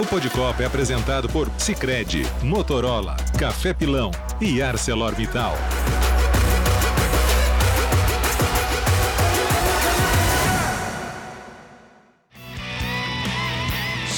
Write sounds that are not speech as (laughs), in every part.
O Podcopa é apresentado por Sicredi, Motorola, Café Pilão e ArcelorMittal.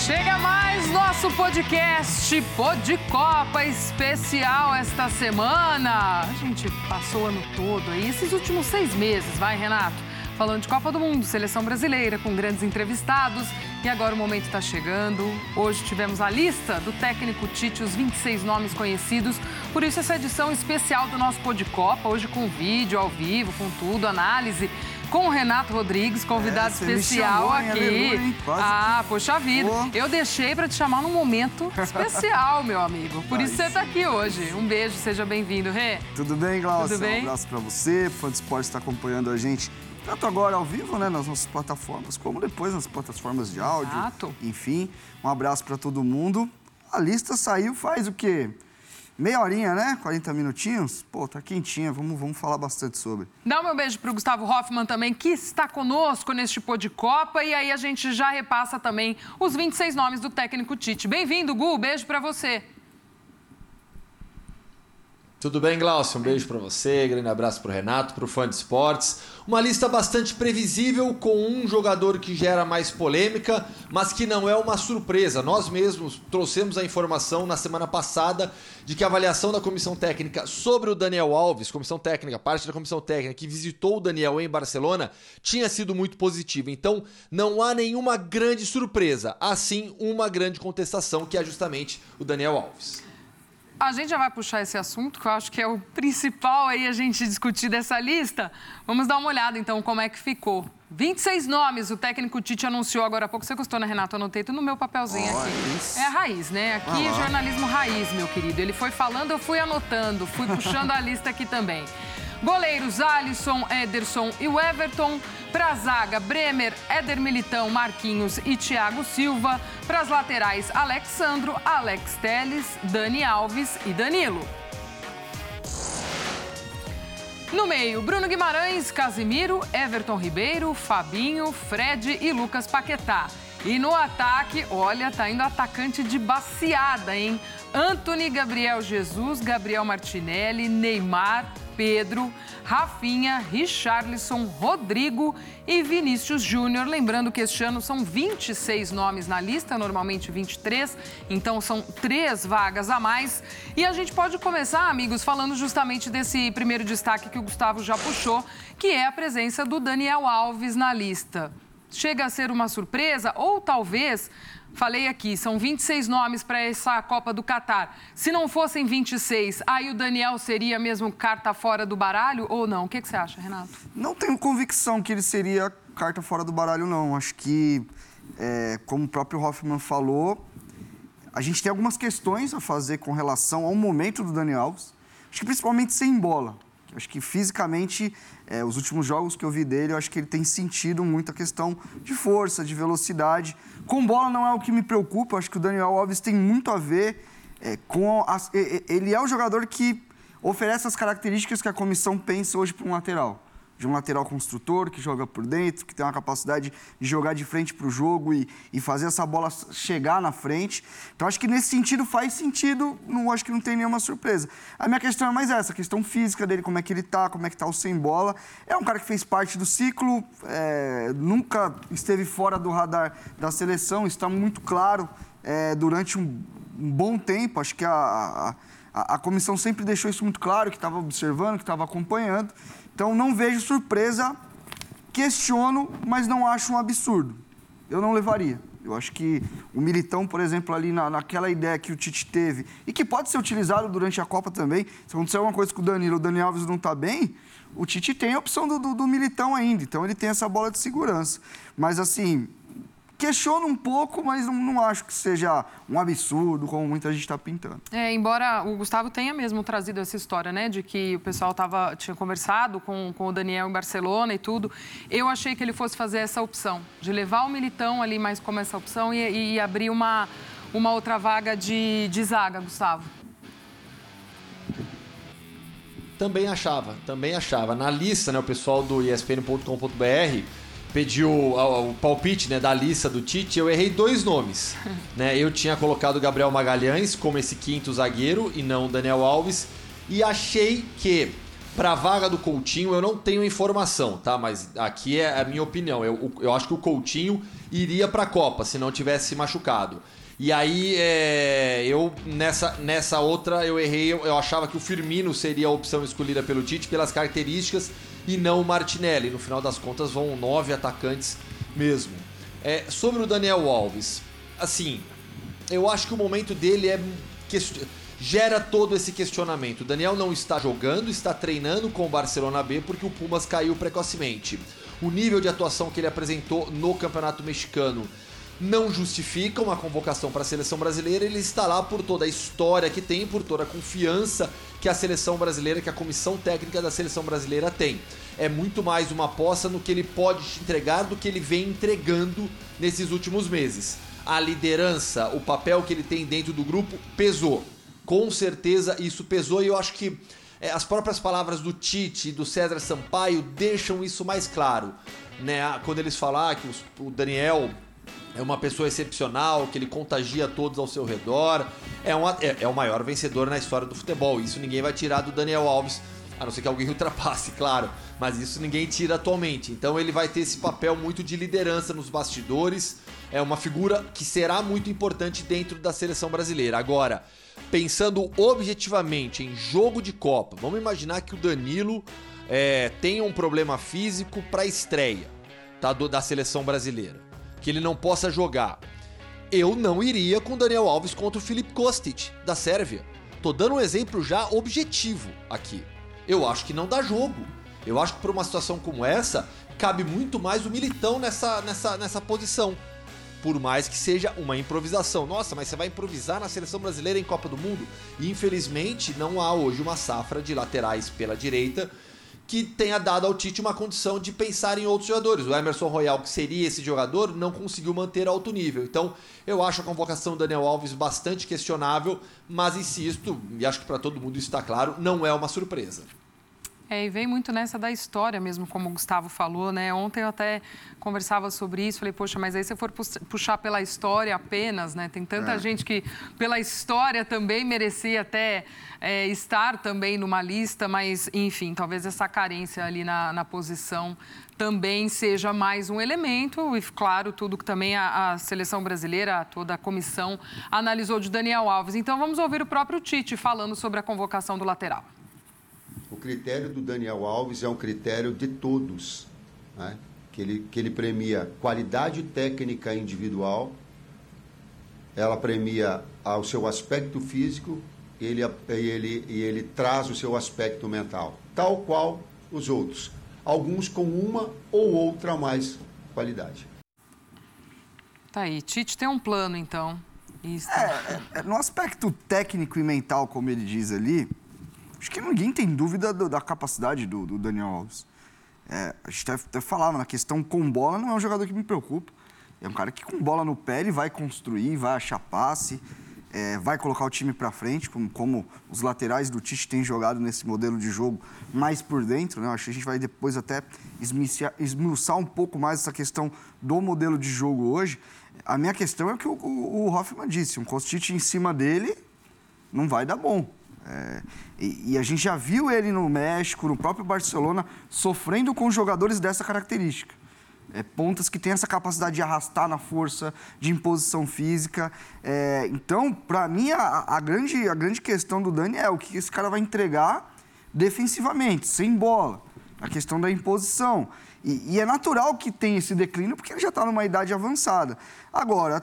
Chega mais nosso podcast Pod Copa especial esta semana. A gente passou o ano todo aí, esses últimos seis meses, vai, Renato? Falando de Copa do Mundo, seleção brasileira, com grandes entrevistados. E agora o momento está chegando. Hoje tivemos a lista do técnico Tite, os 26 nomes conhecidos. Por isso, essa edição especial do nosso Pod Copa, hoje com vídeo, ao vivo, com tudo, análise com o Renato Rodrigues, convidado É, especial chamou, aqui. Aleluia, ah, poxa vida. Pô. Eu deixei para te chamar num momento (laughs) especial, meu amigo. Por isso você está aqui hoje. Um beijo, seja bem-vindo, Rê. Tudo bem, Glaucia? Tudo bem? Um abraço pra você, fã de esporte está acompanhando a gente, tanto agora ao vivo, né, nas nossas plataformas, como depois nas plataformas de áudio. Exato. Enfim, um abraço para todo mundo. A lista saiu faz o quê? Meia horinha, né? 40 minutinhos? Pô, tá quentinha, vamos, vamos falar bastante sobre. Dá o meu beijo para o Gustavo Hoffman também, que está conosco neste Pô de Copa. E aí a gente já repassa também os 26 nomes do técnico Tite. Bem-vindo, Gu. Beijo para você. Tudo bem, Glaucio? Um beijo para você, grande abraço para o Renato, para o fã de esportes. Uma lista bastante previsível, com um jogador que gera mais polêmica, mas que não é uma surpresa. Nós mesmos trouxemos a informação na semana passada de que a avaliação da comissão técnica sobre o Daniel Alves, comissão técnica, parte da comissão técnica que visitou o Daniel em Barcelona, tinha sido muito positiva. Então, não há nenhuma grande surpresa, há sim uma grande contestação, que é justamente o Daniel Alves. A gente já vai puxar esse assunto, que eu acho que é o principal aí a gente discutir dessa lista. Vamos dar uma olhada, então, como é que ficou. 26 nomes o técnico Tite anunciou agora há pouco. Você gostou, né, Renato? Anotei tudo no meu papelzinho aqui. É a raiz, né? Aqui é jornalismo raiz, meu querido. Ele foi falando, eu fui anotando, fui puxando a lista aqui também. Goleiros Alisson, Ederson e o Everton. Pra zaga, Bremer, Éder Militão, Marquinhos e Thiago Silva. Pras laterais, Alexandro, Alex Teles, Dani Alves e Danilo. No meio, Bruno Guimarães, Casimiro, Everton Ribeiro, Fabinho, Fred e Lucas Paquetá. E no ataque, olha, tá indo atacante de baciada, hein? Anthony, Gabriel Jesus, Gabriel Martinelli, Neymar, Pedro, Rafinha, Richarlison, Rodrigo e Vinícius Júnior. Lembrando que este ano são 26 nomes na lista, normalmente 23, então são três vagas a mais. E a gente pode começar, amigos, falando justamente desse primeiro destaque que o Gustavo já puxou, que é a presença do Daniel Alves na lista. Chega a ser uma surpresa ou talvez Falei aqui, são 26 nomes para essa Copa do Catar. Se não fossem 26, aí o Daniel seria mesmo carta fora do baralho ou não? O que, que você acha, Renato? Não tenho convicção que ele seria carta fora do baralho, não. Acho que, é, como o próprio Hoffman falou, a gente tem algumas questões a fazer com relação ao momento do Dani Alves. Acho que principalmente sem bola. Acho que fisicamente, é, os últimos jogos que eu vi dele, eu acho que ele tem sentido muito a questão de força, de velocidade. Com bola não é o que me preocupa. Acho que o Daniel Alves tem muito a ver é, com. E- ele é o jogador que oferece as características que a comissão pensa hoje para um lateral. De um lateral construtor que joga por dentro, que tem uma capacidade de jogar de frente para o jogo e, e fazer essa bola chegar na frente. Então, acho que nesse sentido faz sentido, não acho que não tem nenhuma surpresa. A minha questão é mais essa, a questão física dele, como é que ele tá, como é que tá o sem bola. É um cara que fez parte do ciclo, é, nunca esteve fora do radar da seleção, está muito claro é, durante um, um bom tempo. Acho que a, a- a comissão sempre deixou isso muito claro, que estava observando, que estava acompanhando. Então, não vejo surpresa, questiono, mas não acho um absurdo. Eu não levaria. Eu acho que o Militão, por exemplo, ali na, naquela ideia que o Tite teve, e que pode ser utilizado durante a Copa também, se acontecer alguma coisa com o Danilo, o Dani Alves não está bem, o Tite tem a opção do, do, do Militão ainda, então ele tem essa bola de segurança. Mas assim, questiono um pouco, mas não, não acho que seja um absurdo, como muita gente está pintando. É, embora o Gustavo tenha mesmo trazido essa história, né, de que o pessoal tava, tinha conversado com, com o Daniel em Barcelona e tudo, eu achei que ele fosse fazer essa opção, de levar o Militão ali mais como essa opção e, e abrir uma, uma outra vaga de, de zaga, Gustavo. Também achava, também achava. Na lista, né, o pessoal do ESPN.com.br pediu o, palpite né, da lista do Tite, eu errei dois nomes. (laughs) né? Eu tinha colocado o Gabriel Magalhães como esse quinto zagueiro e não o Daniel Alves. E achei que para a vaga do Coutinho eu não tenho informação, tá? Mas aqui é a minha opinião. Eu, eu acho que o Coutinho iria para a Copa se não tivesse machucado. E aí, é, eu nessa, nessa outra eu errei, eu, eu achava que o Firmino seria a opção escolhida pelo Tite pelas características e não o Martinelli. No final das contas, vão nove atacantes mesmo. É, sobre o Daniel Alves, assim, eu acho que o momento dele é gera todo esse questionamento. O Daniel não está jogando, está treinando com o Barcelona B porque o Pumas caiu precocemente. O nível de atuação que ele apresentou no Campeonato Mexicano não justifica uma convocação para a seleção brasileira, ele está lá por toda a história que tem, por toda a confiança que a seleção brasileira, que a comissão técnica da seleção brasileira tem. É muito mais uma aposta no que ele pode te entregar do que ele vem entregando nesses últimos meses. A liderança, o papel que ele tem dentro do grupo pesou. Com certeza isso pesou e eu acho que é, as próprias palavras do Tite e do César Sampaio deixam isso mais claro. Né? Quando eles falam ah, que o Daniel é uma pessoa excepcional, que ele contagia todos ao seu redor. É, uma, é, é, o maior vencedor na história do futebol. Isso ninguém vai tirar do Daniel Alves, a não ser que alguém (laughs) ultrapasse, claro. Mas isso ninguém tira atualmente. Então ele vai ter esse papel muito de liderança nos bastidores. É uma figura que será muito importante dentro da seleção brasileira. Agora, pensando objetivamente em jogo de Copa, vamos imaginar que o Danilo é, tenha um problema físico para estreia tá, do, da seleção brasileira que ele não possa jogar. Eu não iria com Daniel Alves contra o Filip Kostic, da Sérvia. Tô dando um exemplo já objetivo aqui. Eu acho que não dá jogo. Eu acho que para uma situação como essa, cabe muito mais o Militão nessa, nessa, nessa posição. Por mais que seja uma improvisação. Nossa, mas você vai improvisar na seleção brasileira em Copa do Mundo? E infelizmente não há hoje uma safra de laterais pela direita que tenha dado ao Tite uma condição de pensar em outros jogadores. O Emerson Royal, que seria esse jogador, não conseguiu manter alto nível. Então, eu acho a convocação do Daniel Alves bastante questionável, mas insisto, e acho que para todo mundo isso está claro, não é uma surpresa. É, e vem muito nessa da história mesmo, como o Gustavo falou, né? Ontem eu até conversava sobre isso, falei, poxa, mas aí se for puxar pela história apenas, né? Tem tanta é. gente que pela história também merecia até é, estar também numa lista, mas enfim, talvez essa carência ali na, na posição também seja mais um elemento e, claro, tudo que também a, a, seleção brasileira, toda a comissão analisou de Daniel Alves. Então, vamos ouvir o próprio Tite falando sobre a convocação do lateral. O critério do Daniel Alves é um critério de todos, né? que, ele, que ele premia qualidade técnica individual, ela premia o seu aspecto físico e ele, ele, e ele traz o seu aspecto mental, tal qual os outros, alguns com uma ou outra mais qualidade. Tá aí, Tite tem um plano então. Isso. É, é, é no aspecto técnico e mental, como ele diz ali, Acho que ninguém tem dúvida do, da capacidade do, do Daniel Alves. É, a gente até, falava na questão com bola, não é um jogador que me preocupa. É um cara que com bola no pé ele vai construir, vai achar passe, é, vai colocar o time para frente, como, como, os laterais do Tite têm jogado nesse modelo de jogo mais por dentro. Né? Acho que a gente vai depois até esmiuçar um pouco mais essa questão do modelo de jogo hoje. A minha questão é o que o, o, o Hoffman disse: um Kostic em cima dele não vai dar bom. É, e, e, a gente já viu ele no México, no próprio Barcelona, sofrendo com jogadores dessa característica. É, pontas que têm essa capacidade de arrastar na força, de imposição física. É, então, para mim, a, a, grande, a grande questão do Dani é o que esse cara vai entregar defensivamente, sem bola. A questão da imposição. E, e é natural que tenha esse declínio, porque ele já está numa idade avançada. Agora,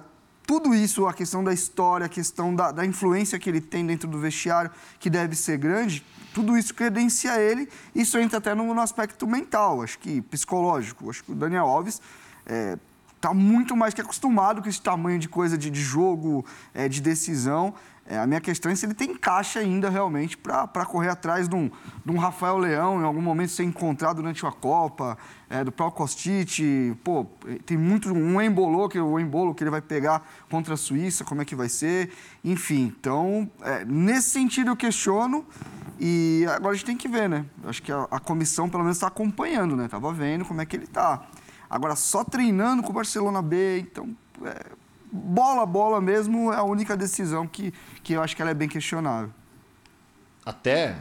tudo isso, a questão da história, a questão da, da, influência que ele tem dentro do vestiário, que deve ser grande, tudo isso credencia ele. Isso entra até no, no aspecto mental, acho que psicológico. Acho que o Daniel Alves está é, tá muito mais que acostumado com esse tamanho de coisa de, de jogo, é, de decisão. É, a minha questão é se ele tem caixa ainda realmente para correr atrás de um, de um, Rafael Leão, em algum momento ser encontrado durante uma Copa, é, do próprio Kostic. Pô, tem muito. Um embolo, que, o embolo que ele vai pegar contra a Suíça, como é que vai ser. Enfim, então, é, nesse sentido eu questiono. E agora a gente tem que ver, né? Acho que a, a comissão pelo menos está acompanhando, né? Estava vendo como é que ele está. Agora, só treinando com o Barcelona B, então, é, bola, bola mesmo é a única decisão que, que eu acho que ela é bem questionável. Até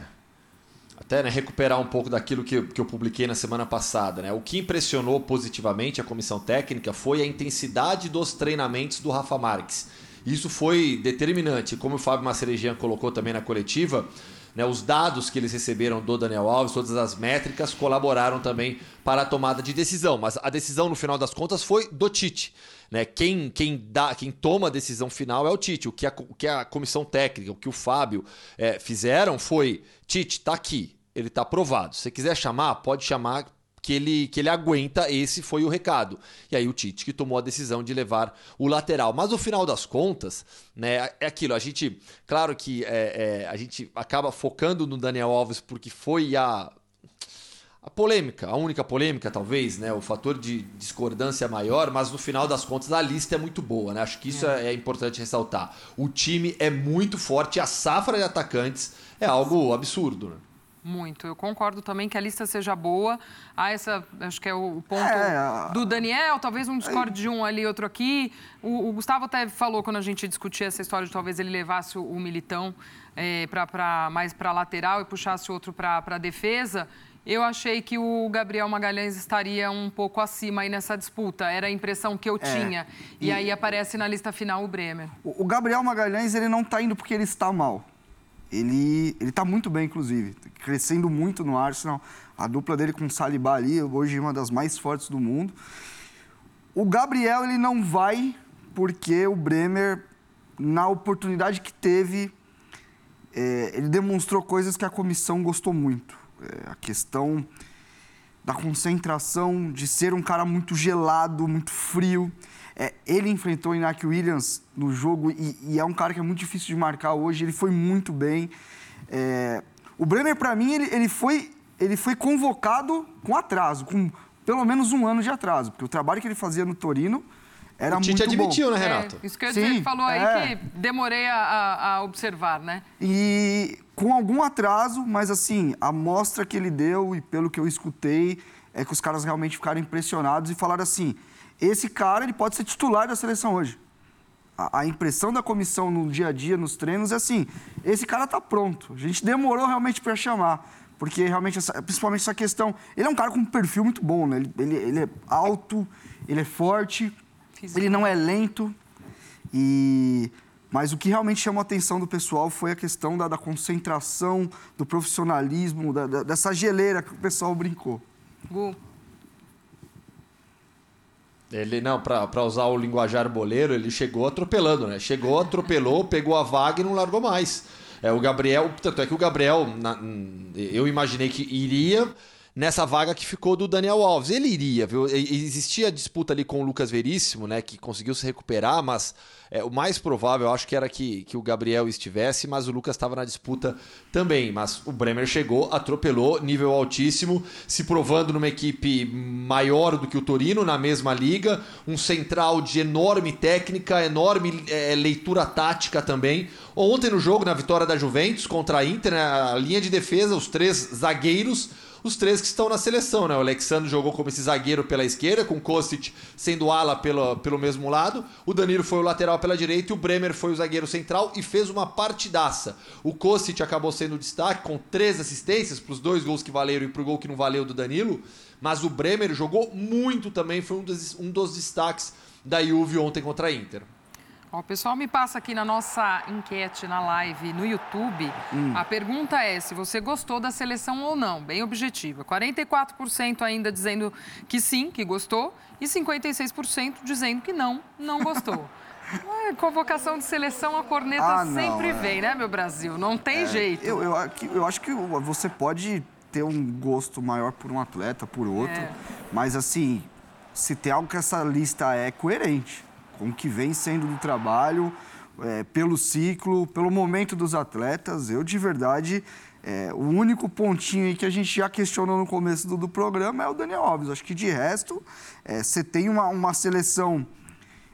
até né, recuperar um pouco daquilo que, que eu publiquei na semana passada. Né? O que impressionou positivamente a comissão técnica foi a intensidade dos treinamentos do Rafa Marques. Isso foi determinante. Como o Fábio Macerejian colocou também na coletiva, né, os dados que eles receberam do Daniel Alves, todas as métricas, colaboraram também para a tomada de decisão. Mas a decisão, no final das contas, foi do Tite. Né? Quem, quem, dá, quem toma a decisão final é o Tite. O que a, o que a comissão técnica, o que o Fábio é, fizeram foi: Tite, tá aqui, ele está aprovado. Se você quiser chamar, pode chamar que ele, que ele aguenta, esse foi o recado. E aí o Tite que tomou a decisão de levar o lateral. Mas no final das contas, né, é aquilo, a gente, claro que é, é, a gente acaba focando no Daniel Alves porque foi a, a polêmica, a única polêmica talvez, né, o fator de discordância maior, mas no final das contas a lista é muito boa, né, acho que isso é, é importante ressaltar. O time é muito forte, a safra de atacantes é algo absurdo, né? Muito. Eu concordo também que a lista seja boa. Ah, essa acho que é o ponto é, do Daniel. Talvez um discorde de um ali, outro aqui. O, o, Gustavo até falou quando a gente discutia essa história de talvez ele levasse o, o Militão é, pra, pra, mais para lateral e puxasse outro para a defesa. Eu achei que o Gabriel Magalhães estaria um pouco acima aí nessa disputa. Era a impressão que eu é, tinha. E, e, aí aparece na lista final o Bremer. O, o Gabriel Magalhães ele não está indo porque ele está mal ele ele está muito bem, inclusive, crescendo muito no Arsenal. A dupla dele com o Saliba ali, hoje é uma das mais fortes do mundo. O Gabriel ele não vai porque o Bremer, na oportunidade que teve, é, ele demonstrou coisas que a comissão gostou muito. A questão da concentração, de ser um cara muito gelado, muito frio. É, ele enfrentou o Iñaki Williams no jogo e, e, é um cara que é muito difícil de marcar hoje. Ele foi muito bem. É, o Bremer, para mim, ele, ele, foi, ele foi convocado com atraso, com pelo menos um ano de atraso, porque o trabalho que ele fazia no Torino era o Tite muito admitiu, bom. né, Renato? É, isso que eu Sim, dizer, falou aí é. que demorei a, a, observar, né? E com algum atraso, mas assim, a mostra que ele deu e pelo que eu escutei, é que os caras realmente ficaram impressionados e falaram assim: esse cara ele pode ser titular da seleção hoje. A, a impressão da comissão no dia a dia, nos treinos, é assim: esse cara está pronto. A gente demorou realmente para chamar. Porque realmente, essa, principalmente essa questão. Ele é um cara com um perfil muito bom, né? Ele, ele, ele é alto, ele é forte, Físico. ele não é lento. E. Mas o que realmente chamou a atenção do pessoal foi a questão da, da concentração, do profissionalismo, da, da, dessa geleira que o pessoal brincou. Gu. Ele, não, para usar o linguajar boleiro, ele chegou atropelando, né? Chegou, atropelou, pegou a vaga e não largou mais. É, o Gabriel, tanto é que o Gabriel, na, eu imaginei que iria nessa vaga que ficou do Daniel Alves. Ele iria, viu? Existia disputa ali com o Lucas Veríssimo, né? Que conseguiu se recuperar, mas é, o mais provável, eu acho que era que, que o Gabriel estivesse, mas o Lucas estava na disputa também. Mas o Bremer chegou, atropelou, nível altíssimo, se provando numa equipe maior do que o Torino, na mesma liga, um central de enorme técnica, enorme é, leitura tática também. Ontem no jogo, na vitória da Juventus contra a Inter, né, a linha de defesa, os três zagueiros os três que estão na seleção, né? O Alexandre jogou como esse zagueiro pela esquerda, com Kostic sendo ala pelo, pelo mesmo lado. O Danilo foi o lateral pela direita e o Bremer foi o zagueiro central e fez uma partidaça. O Kostic acabou sendo o destaque com três assistências para os dois gols que valeram e para o gol que não valeu do Danilo. Mas o Bremer jogou muito também, foi um dos, um dos destaques da Juve ontem contra a Inter. O pessoal me passa aqui na nossa enquete na live no YouTube. Hum. A pergunta é se você gostou da seleção ou não, bem objetiva. 44% ainda dizendo que sim, que gostou, e 56% dizendo que não, não gostou. (laughs) É, convocação de seleção, a corneta ah, não, sempre é. vem, né, meu Brasil? Não tem é, jeito. Eu, eu, eu acho que você pode ter um gosto maior por um atleta, por outro, é. mas assim, se tem algo que essa lista é coerente com o que vem sendo do trabalho, é, pelo ciclo, pelo momento dos atletas, eu de verdade. É, o único pontinho que a gente já questionou no começo do, do programa é o Daniel Alves. Acho que de resto, é, você tem uma, uma seleção,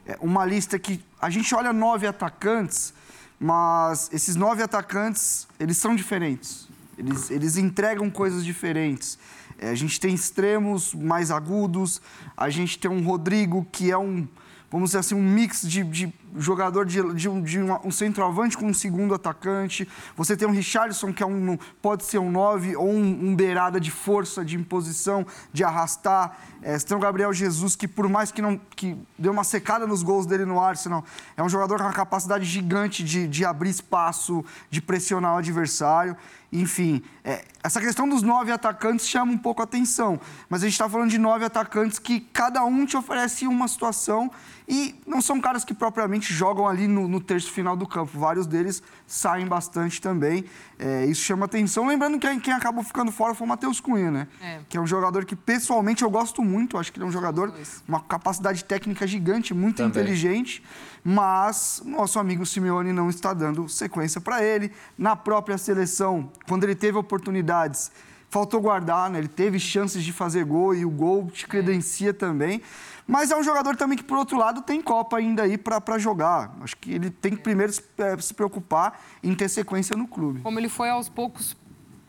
é, uma lista que a gente olha nove atacantes, mas esses nove atacantes, eles são diferentes. Eles, eles entregam coisas diferentes. É, a gente tem extremos mais agudos, a gente tem um Rodrigo que é um, vamos dizer assim, um mix de, de jogador de, de, um, de um, centroavante com um segundo atacante. Você tem um Richarlison, que é um, pode ser um 9 ou um, um beirada de força, de imposição, de arrastar. É, você tem o Gabriel Jesus, que por mais que não que deu uma secada nos gols dele no Arsenal, é um jogador com uma capacidade gigante de, de abrir espaço, de pressionar o adversário. Enfim, é, essa questão dos nove atacantes chama um pouco a atenção. Mas a gente está falando de nove atacantes que cada um te oferece uma situação e não são caras que propriamente jogam ali no, no terço final do campo. Vários deles saem bastante também. É, isso chama atenção. Lembrando que quem acabou ficando fora foi o Matheus Cunha, né? É. Que é um jogador que pessoalmente eu gosto muito. Acho que ele é um jogador com uma capacidade técnica gigante, muito também. inteligente. Mas nosso amigo Simeone não está dando sequência para ele. Na própria seleção, quando ele teve oportunidades faltou guardar, né? Ele teve chances de fazer gol e o gol te credencia é. também. Mas é um jogador também que, por outro lado, tem Copa ainda aí para jogar. Acho que ele tem que primeiro se, é, se preocupar em ter sequência no clube. Como ele foi aos poucos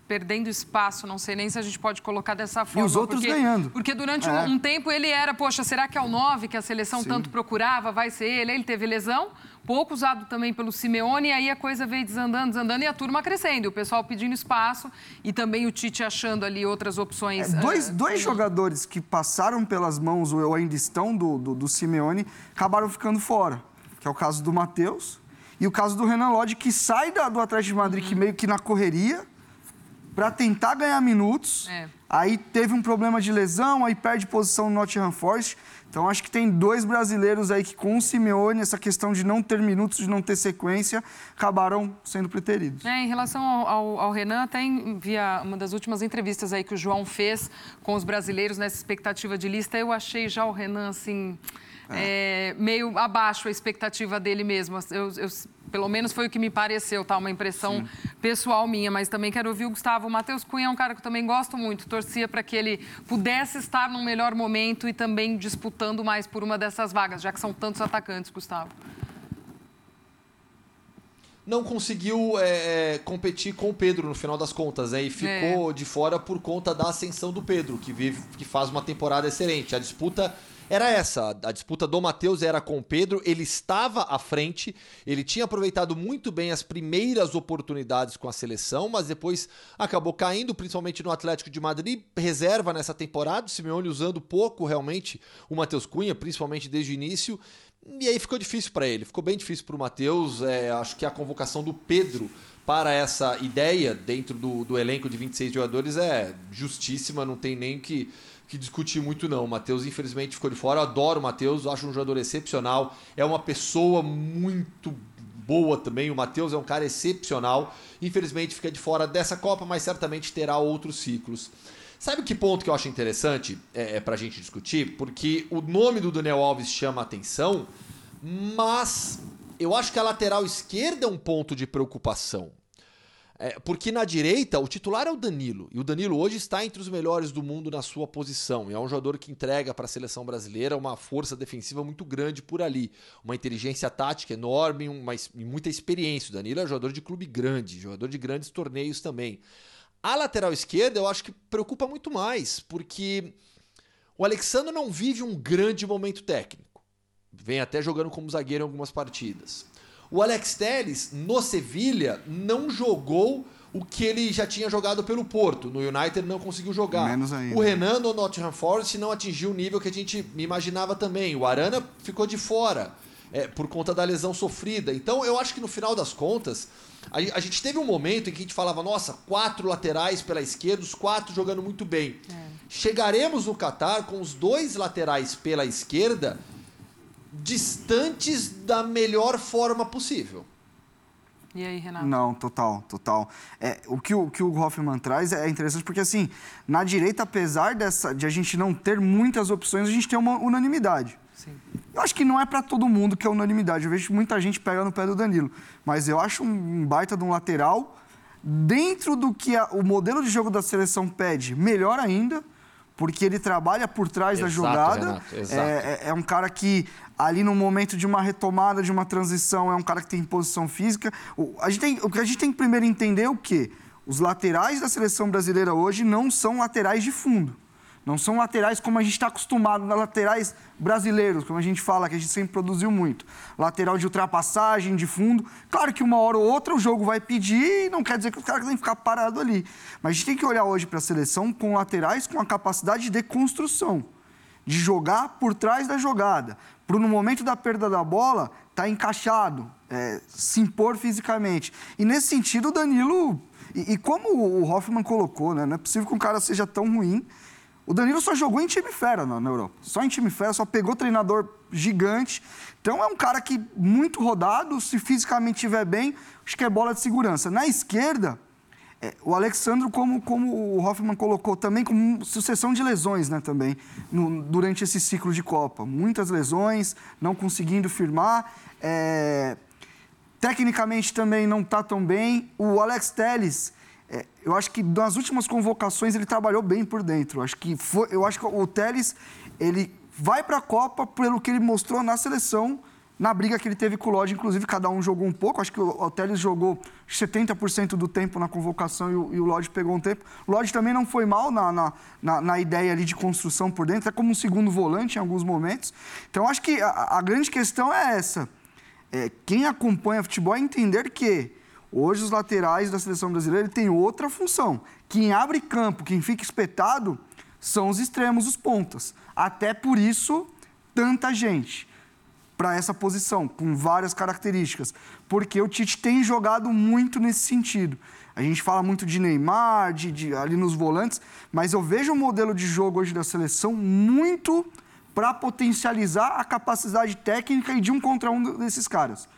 perdendo espaço, não sei nem se a gente pode colocar dessa forma. E os outros porque, ganhando. Porque durante é. um, um, tempo ele era, poxa, será que é o 9 que a seleção Sim. tanto procurava? Vai ser ele? Ele teve lesão, pouco usado também pelo Simeone, e aí a coisa veio desandando, desandando e a turma crescendo. O pessoal pedindo espaço e também o Tite achando ali outras opções. É, dois, uh, dois jogadores que passaram pelas mãos ou ainda estão do, do, do Simeone acabaram ficando fora, que é o caso do Matheus e o caso do Renan Lodge, que sai da, do Atlético de Madrid uhum. que meio que na correria para tentar ganhar minutos. É. Aí teve um problema de lesão, aí perde posição no Nottingham Forest. Então acho que tem dois brasileiros aí que com o Simeone, essa questão de não ter minutos, de não ter sequência, acabaram sendo preteridos. É, em relação ao, ao, ao, Renan, até via uma das últimas entrevistas aí que o João fez com os brasileiros nessa expectativa de lista, eu achei já o Renan assim é. É, meio abaixo a expectativa dele mesmo. Eu, eu, pelo menos foi o que me pareceu, tá? Uma impressão Sim. pessoal minha. Mas também quero ouvir o Gustavo. O Matheus Cunha é um cara que eu também gosto muito. Torcia para que ele pudesse estar num melhor momento e também disputando mais por uma dessas vagas, já que são tantos atacantes, Gustavo não conseguiu é, é competir com o Pedro no final das contas, né? E ficou é. de fora por conta da ascensão do Pedro, que vive, que faz uma temporada excelente. A disputa era essa. A disputa do Matheus era com o Pedro, ele estava à frente, ele tinha aproveitado muito bem as primeiras oportunidades com a seleção, mas depois acabou caindo, principalmente no Atlético de Madrid, reserva nessa temporada, o Simeone usando pouco realmente o Matheus Cunha, principalmente desde o início. E aí ficou difícil para ele, ficou bem difícil para o Matheus. É, acho que a convocação do Pedro para essa ideia dentro do, do elenco de 26 jogadores é justíssima, não tem nem que que discutir muito, não. O Matheus, infelizmente, ficou de fora. Eu adoro o Matheus, acho um jogador excepcional. É uma pessoa muito boa também. O Matheus é um cara excepcional. Infelizmente, fica de fora dessa Copa, mas certamente terá outros ciclos. Sabe que ponto que eu acho interessante é, é para a gente discutir? Porque o nome do Daniel Alves chama atenção, mas eu acho que a lateral esquerda é um ponto de preocupação. É, porque na direita o titular é o Danilo. E o Danilo hoje está entre os melhores do mundo na sua posição. E é um jogador que entrega para a seleção brasileira uma força defensiva muito grande por ali. Uma inteligência tática enorme uma, e muita experiência. O Danilo é jogador de clube grande, jogador de grandes torneios também. A lateral esquerda eu acho que preocupa muito mais, porque o Alexandre não vive um grande momento técnico. Vem até jogando como zagueiro em algumas partidas. O Alex Telles, no Sevilha, não jogou o que ele já tinha jogado pelo Porto. No United não conseguiu jogar. Menos ainda. O Renan no Nottingham Forest não atingiu o nível que a gente imaginava também. O Arana ficou de fora é, por conta da lesão sofrida. Então eu acho que no final das contas, a, a, gente teve um momento em que a gente falava, nossa, quatro laterais pela esquerda, os quatro jogando muito bem. É. Chegaremos no Catar com os dois laterais pela esquerda distantes da melhor forma possível. E aí, Renato? Não, total, total. É, o que o, que o Hoffman traz é interessante porque, assim, na direita, apesar dessa, de a gente não ter muitas opções, a gente tem uma unanimidade. Sim. Eu acho que não é para todo mundo que é unanimidade. Eu vejo muita gente pegando no pé do Danilo. Mas eu acho um baita de um lateral dentro do que a, o modelo de jogo da seleção pede, melhor ainda porque ele trabalha por trás exato, da jogada. Renato, é, é, é, um cara que, ali no momento de uma retomada, de uma transição, é um cara que tem posição física. O, a gente tem, o que a gente tem que primeiro entender é o quê? Os laterais da seleção brasileira hoje não são laterais de fundo. Não são laterais como a gente está acostumado, na laterais brasileiros, como a gente fala, que a gente sempre produziu muito. Lateral de ultrapassagem, de fundo. Claro que uma hora ou outra o jogo vai pedir e não quer dizer que os caras têm que ficar parado ali. Mas a gente tem que olhar hoje para a seleção com laterais com a capacidade de construção, de jogar por trás da jogada. Para no momento da perda da bola, tá encaixado, é, se impor fisicamente. E nesse sentido, o Danilo. E, e como o Hoffman colocou, né? Não é possível que um cara seja tão ruim o Danilo só jogou em time fera na, na, Europa. Só em time fera, só pegou treinador gigante. Então é um cara que muito rodado, se fisicamente estiver bem, acho que é bola de segurança. Na esquerda, é, o Alexandro, como, como o Hoffman colocou, também com sucessão de lesões, né, também, no, durante esse ciclo de Copa. Muitas lesões, não conseguindo firmar. É, tecnicamente também não está tão bem. O Alex Telles é, eu acho que nas últimas convocações ele trabalhou bem por dentro. Eu acho que, foi, eu acho que o Teles ele vai para a Copa pelo que ele mostrou na seleção, na briga que ele teve com o Lodge. Inclusive, cada um jogou um pouco. Acho que o, o Teles jogou 70% do tempo na convocação e o, e o Lodge pegou um tempo. O Lodge também não foi mal na, na, na, na, ideia ali de construção por dentro, até como um segundo volante em alguns momentos. Então, acho que a, a grande questão é essa. É, quem acompanha futebol é entender que Hoje, os laterais da seleção brasileira têm outra função. Quem abre campo, quem fica espetado, são os extremos, os pontas. Até por isso, tanta gente para essa posição, com várias características. Porque o Tite tem jogado muito nesse sentido. A gente fala muito de Neymar, de, de ali nos volantes, mas eu vejo o modelo de jogo hoje da seleção muito para potencializar a capacidade técnica e de um contra um desses caras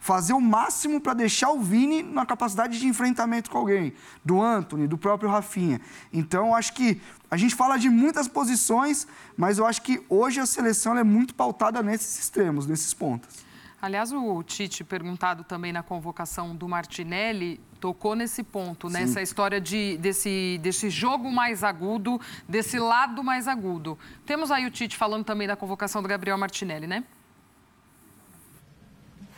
fazer o máximo para deixar o Vini na capacidade de enfrentamento com alguém, do Anthony, do próprio Rafinha. Então, acho que a gente fala de muitas posições, mas eu acho que hoje a seleção é muito pautada nesses extremos, nesses pontos. Aliás, o Tite, perguntado também na convocação do Martinelli, tocou nesse ponto, Sim. nessa história de, desse, desse jogo mais agudo, desse lado mais agudo. Temos aí o Tite falando também da convocação do Gabriel Martinelli, né?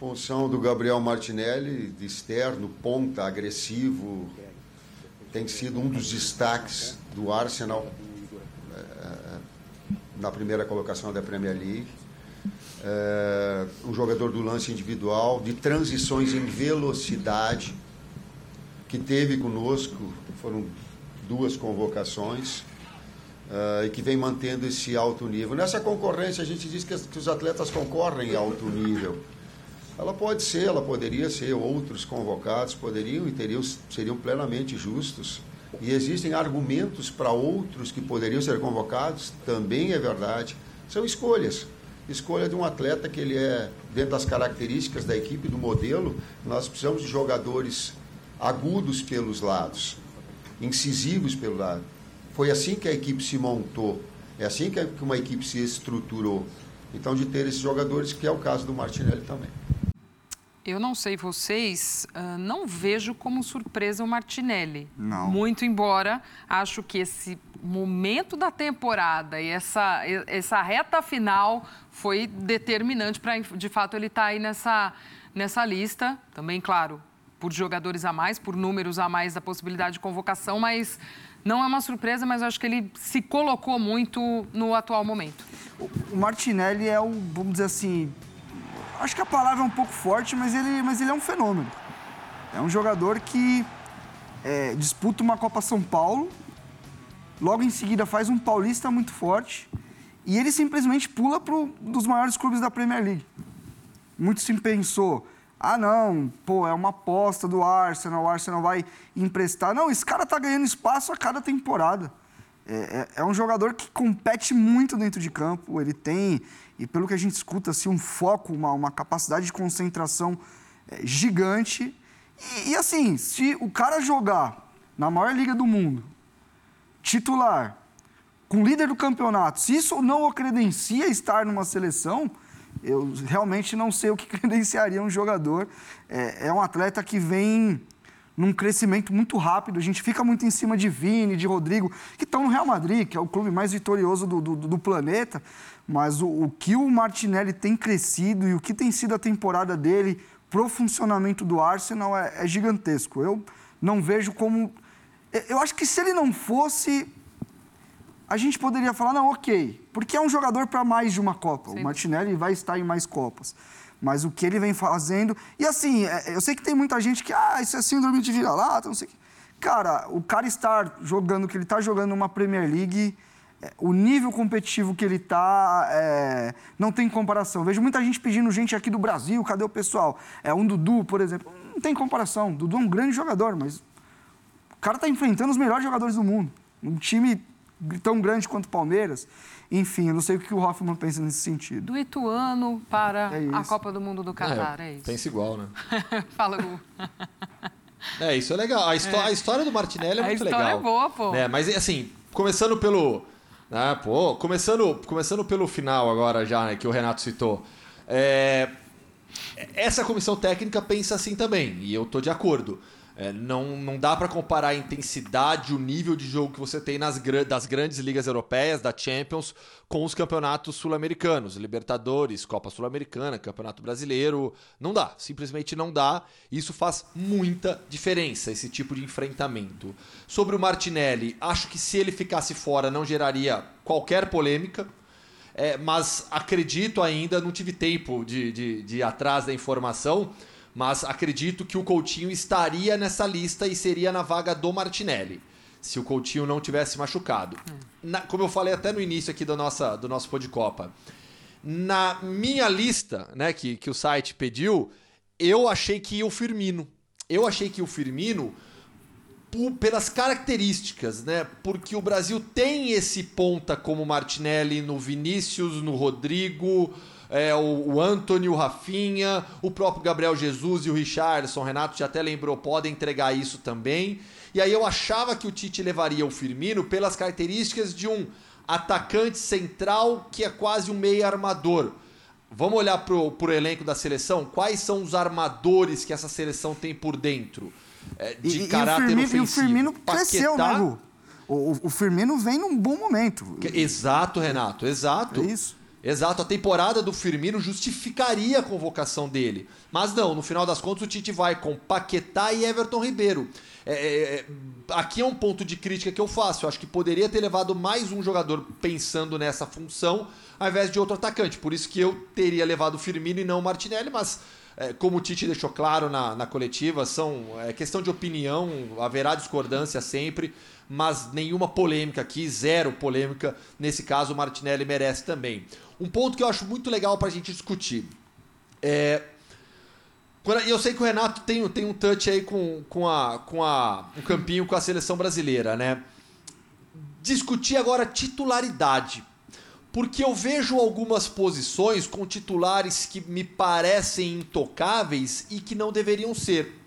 Função do Gabriel Martinelli, de externo, ponta, agressivo, tem sido um dos destaques do Arsenal é, na primeira colocação da Premier League. É, um jogador do lance individual, de transições em velocidade, que teve conosco, foram duas convocações, uh, e que vem mantendo esse alto nível. Nessa concorrência, a gente diz que, que os atletas concorrem em alto nível. Ela pode ser, ela poderia ser, outros convocados poderiam e teriam, seriam plenamente justos. E existem argumentos para outros que poderiam ser convocados, também é verdade. São escolhas. Escolha de um atleta que ele é, dentro das características da equipe, do modelo, nós precisamos de jogadores agudos pelos lados, incisivos pelo lado. Foi assim que a equipe se montou, é assim que uma equipe se estruturou. Então, de ter esses jogadores, que é o caso do Martinelli também. Eu não sei vocês, uh, não vejo como surpresa o Martinelli. Não. Muito embora acho que esse momento da temporada e essa, essa reta final foi determinante para, de fato, ele estar tá aí nessa, nessa lista. Também, claro, por jogadores a mais, por números a mais da possibilidade de convocação, mas não é uma surpresa, mas eu acho que ele se colocou muito no atual momento. O Martinelli é o, vamos dizer assim, acho que a palavra é um pouco forte, mas ele, mas ele é um fenômeno. É um jogador que é, disputa uma Copa São Paulo, logo em seguida faz um paulista muito forte e ele simplesmente pula para um dos maiores clubes da Premier League. Muito se pensou, ah não, pô, é uma aposta do Arsenal, o Arsenal vai emprestar. Não, esse cara tá ganhando espaço a cada temporada. É, é, é um jogador que compete muito dentro de campo, ele tem e pelo que a gente escuta, assim, um foco, uma, uma capacidade de concentração é, gigante. E, e, assim, se o cara jogar na maior liga do mundo, titular, com líder do campeonato, se isso não o credencia estar numa seleção, eu realmente não sei o que (laughs) credenciaria um jogador. É, é um atleta que vem num crescimento muito rápido. A gente fica muito em cima de Vini, de Rodrigo, que estão no Real Madrid, que é o clube mais vitorioso do, do, do planeta. Mas o, o, que o Martinelli tem crescido e o que tem sido a temporada dele pro funcionamento do Arsenal é, é gigantesco. Eu não vejo como. Eu acho que se ele não fosse, a gente poderia falar, não, ok, porque é um jogador para mais de uma Copa. Sim. O Martinelli vai estar em mais Copas. Mas o que ele vem fazendo. E assim, é, eu sei que tem muita gente que, ah, isso é síndrome de vira-lata, não sei o quê. Cara, o cara estar jogando o que ele está jogando numa Premier League é, o nível competitivo que ele está é, não tem comparação. Vejo muita gente pedindo gente aqui do Brasil, cadê o pessoal? É um Dudu, por exemplo. Não tem comparação. Dudu é um grande jogador, mas o cara está enfrentando os melhores jogadores do mundo. Um time tão grande quanto o Palmeiras. Enfim, eu não sei o que o Hoffman pensa nesse sentido. Do Ituano para é a Copa do Mundo do Catar, é, é isso. Pensa igual, né? (laughs) Fala, Gu. É, isso é legal. A, é. a história do Martinelli é muito legal. A história é boa, pô. É, mas, assim, começando pelo ah, pô, começando, começando pelo final agora já, né, que o Renato citou. É, essa comissão técnica pensa assim também, e eu tô de acordo. É, não, não dá para comparar a intensidade, o nível de jogo que você tem nas das grandes ligas europeias, da Champions, com os campeonatos sul-americanos, Libertadores, Copa Sul-Americana, Campeonato Brasileiro. Não dá, simplesmente não dá. Isso faz muita diferença, esse tipo de enfrentamento. Sobre o Martinelli, acho que se ele ficasse fora não geraria qualquer polêmica. É, mas acredito ainda, não tive tempo de, de, de ir atrás da informação mas acredito que o Coutinho estaria nessa lista e seria na vaga do Martinelli, se o Coutinho não tivesse machucado. Na, como eu falei até no início aqui do, nossa, do nosso Copa, na minha lista, né, que, que o site pediu, eu achei que ia o Firmino. Eu achei que o Firmino, por, pelas características, né? Porque o Brasil tem esse ponta como Martinelli no Vinícius, no Rodrigo, é, o, o Anthony, o Rafinha, o próprio Gabriel Jesus e o Richardson, Renato já até lembrou, podem entregar isso também. E aí eu achava que o Tite levaria o Firmino pelas características de um atacante central que é quase um meio armador. Vamos olhar pro, pro elenco da seleção? Quais são os armadores que essa seleção tem por dentro? É, de e, caráter e Firmino, ofensivo. E o Firmino cresceu, né, Ru? O, o, Firmino vem num bom momento. Exato, Renato, exato. É isso. Exato, a temporada do Firmino justificaria a convocação dele. Mas não, no final das contas o Tite vai com Paquetá e Everton Ribeiro. É, é, é, aqui é um ponto de crítica que eu faço. Eu acho que poderia ter levado mais um jogador pensando nessa função, ao invés de outro atacante. Por isso que eu teria levado o Firmino e não o Martinelli, mas é, como o Tite deixou claro na, na coletiva, são é questão de opinião, haverá discordância sempre mas nenhuma polêmica aqui, zero polêmica. Nesse caso, o Martinelli merece também. Um ponto que eu acho muito legal para a gente discutir. É, eu sei que o Renato tem, tem um touch aí com, com, a, com a, um campinho com a seleção brasileira, né? Discutir agora titularidade. Porque eu vejo algumas posições com titulares que me parecem intocáveis e que não deveriam ser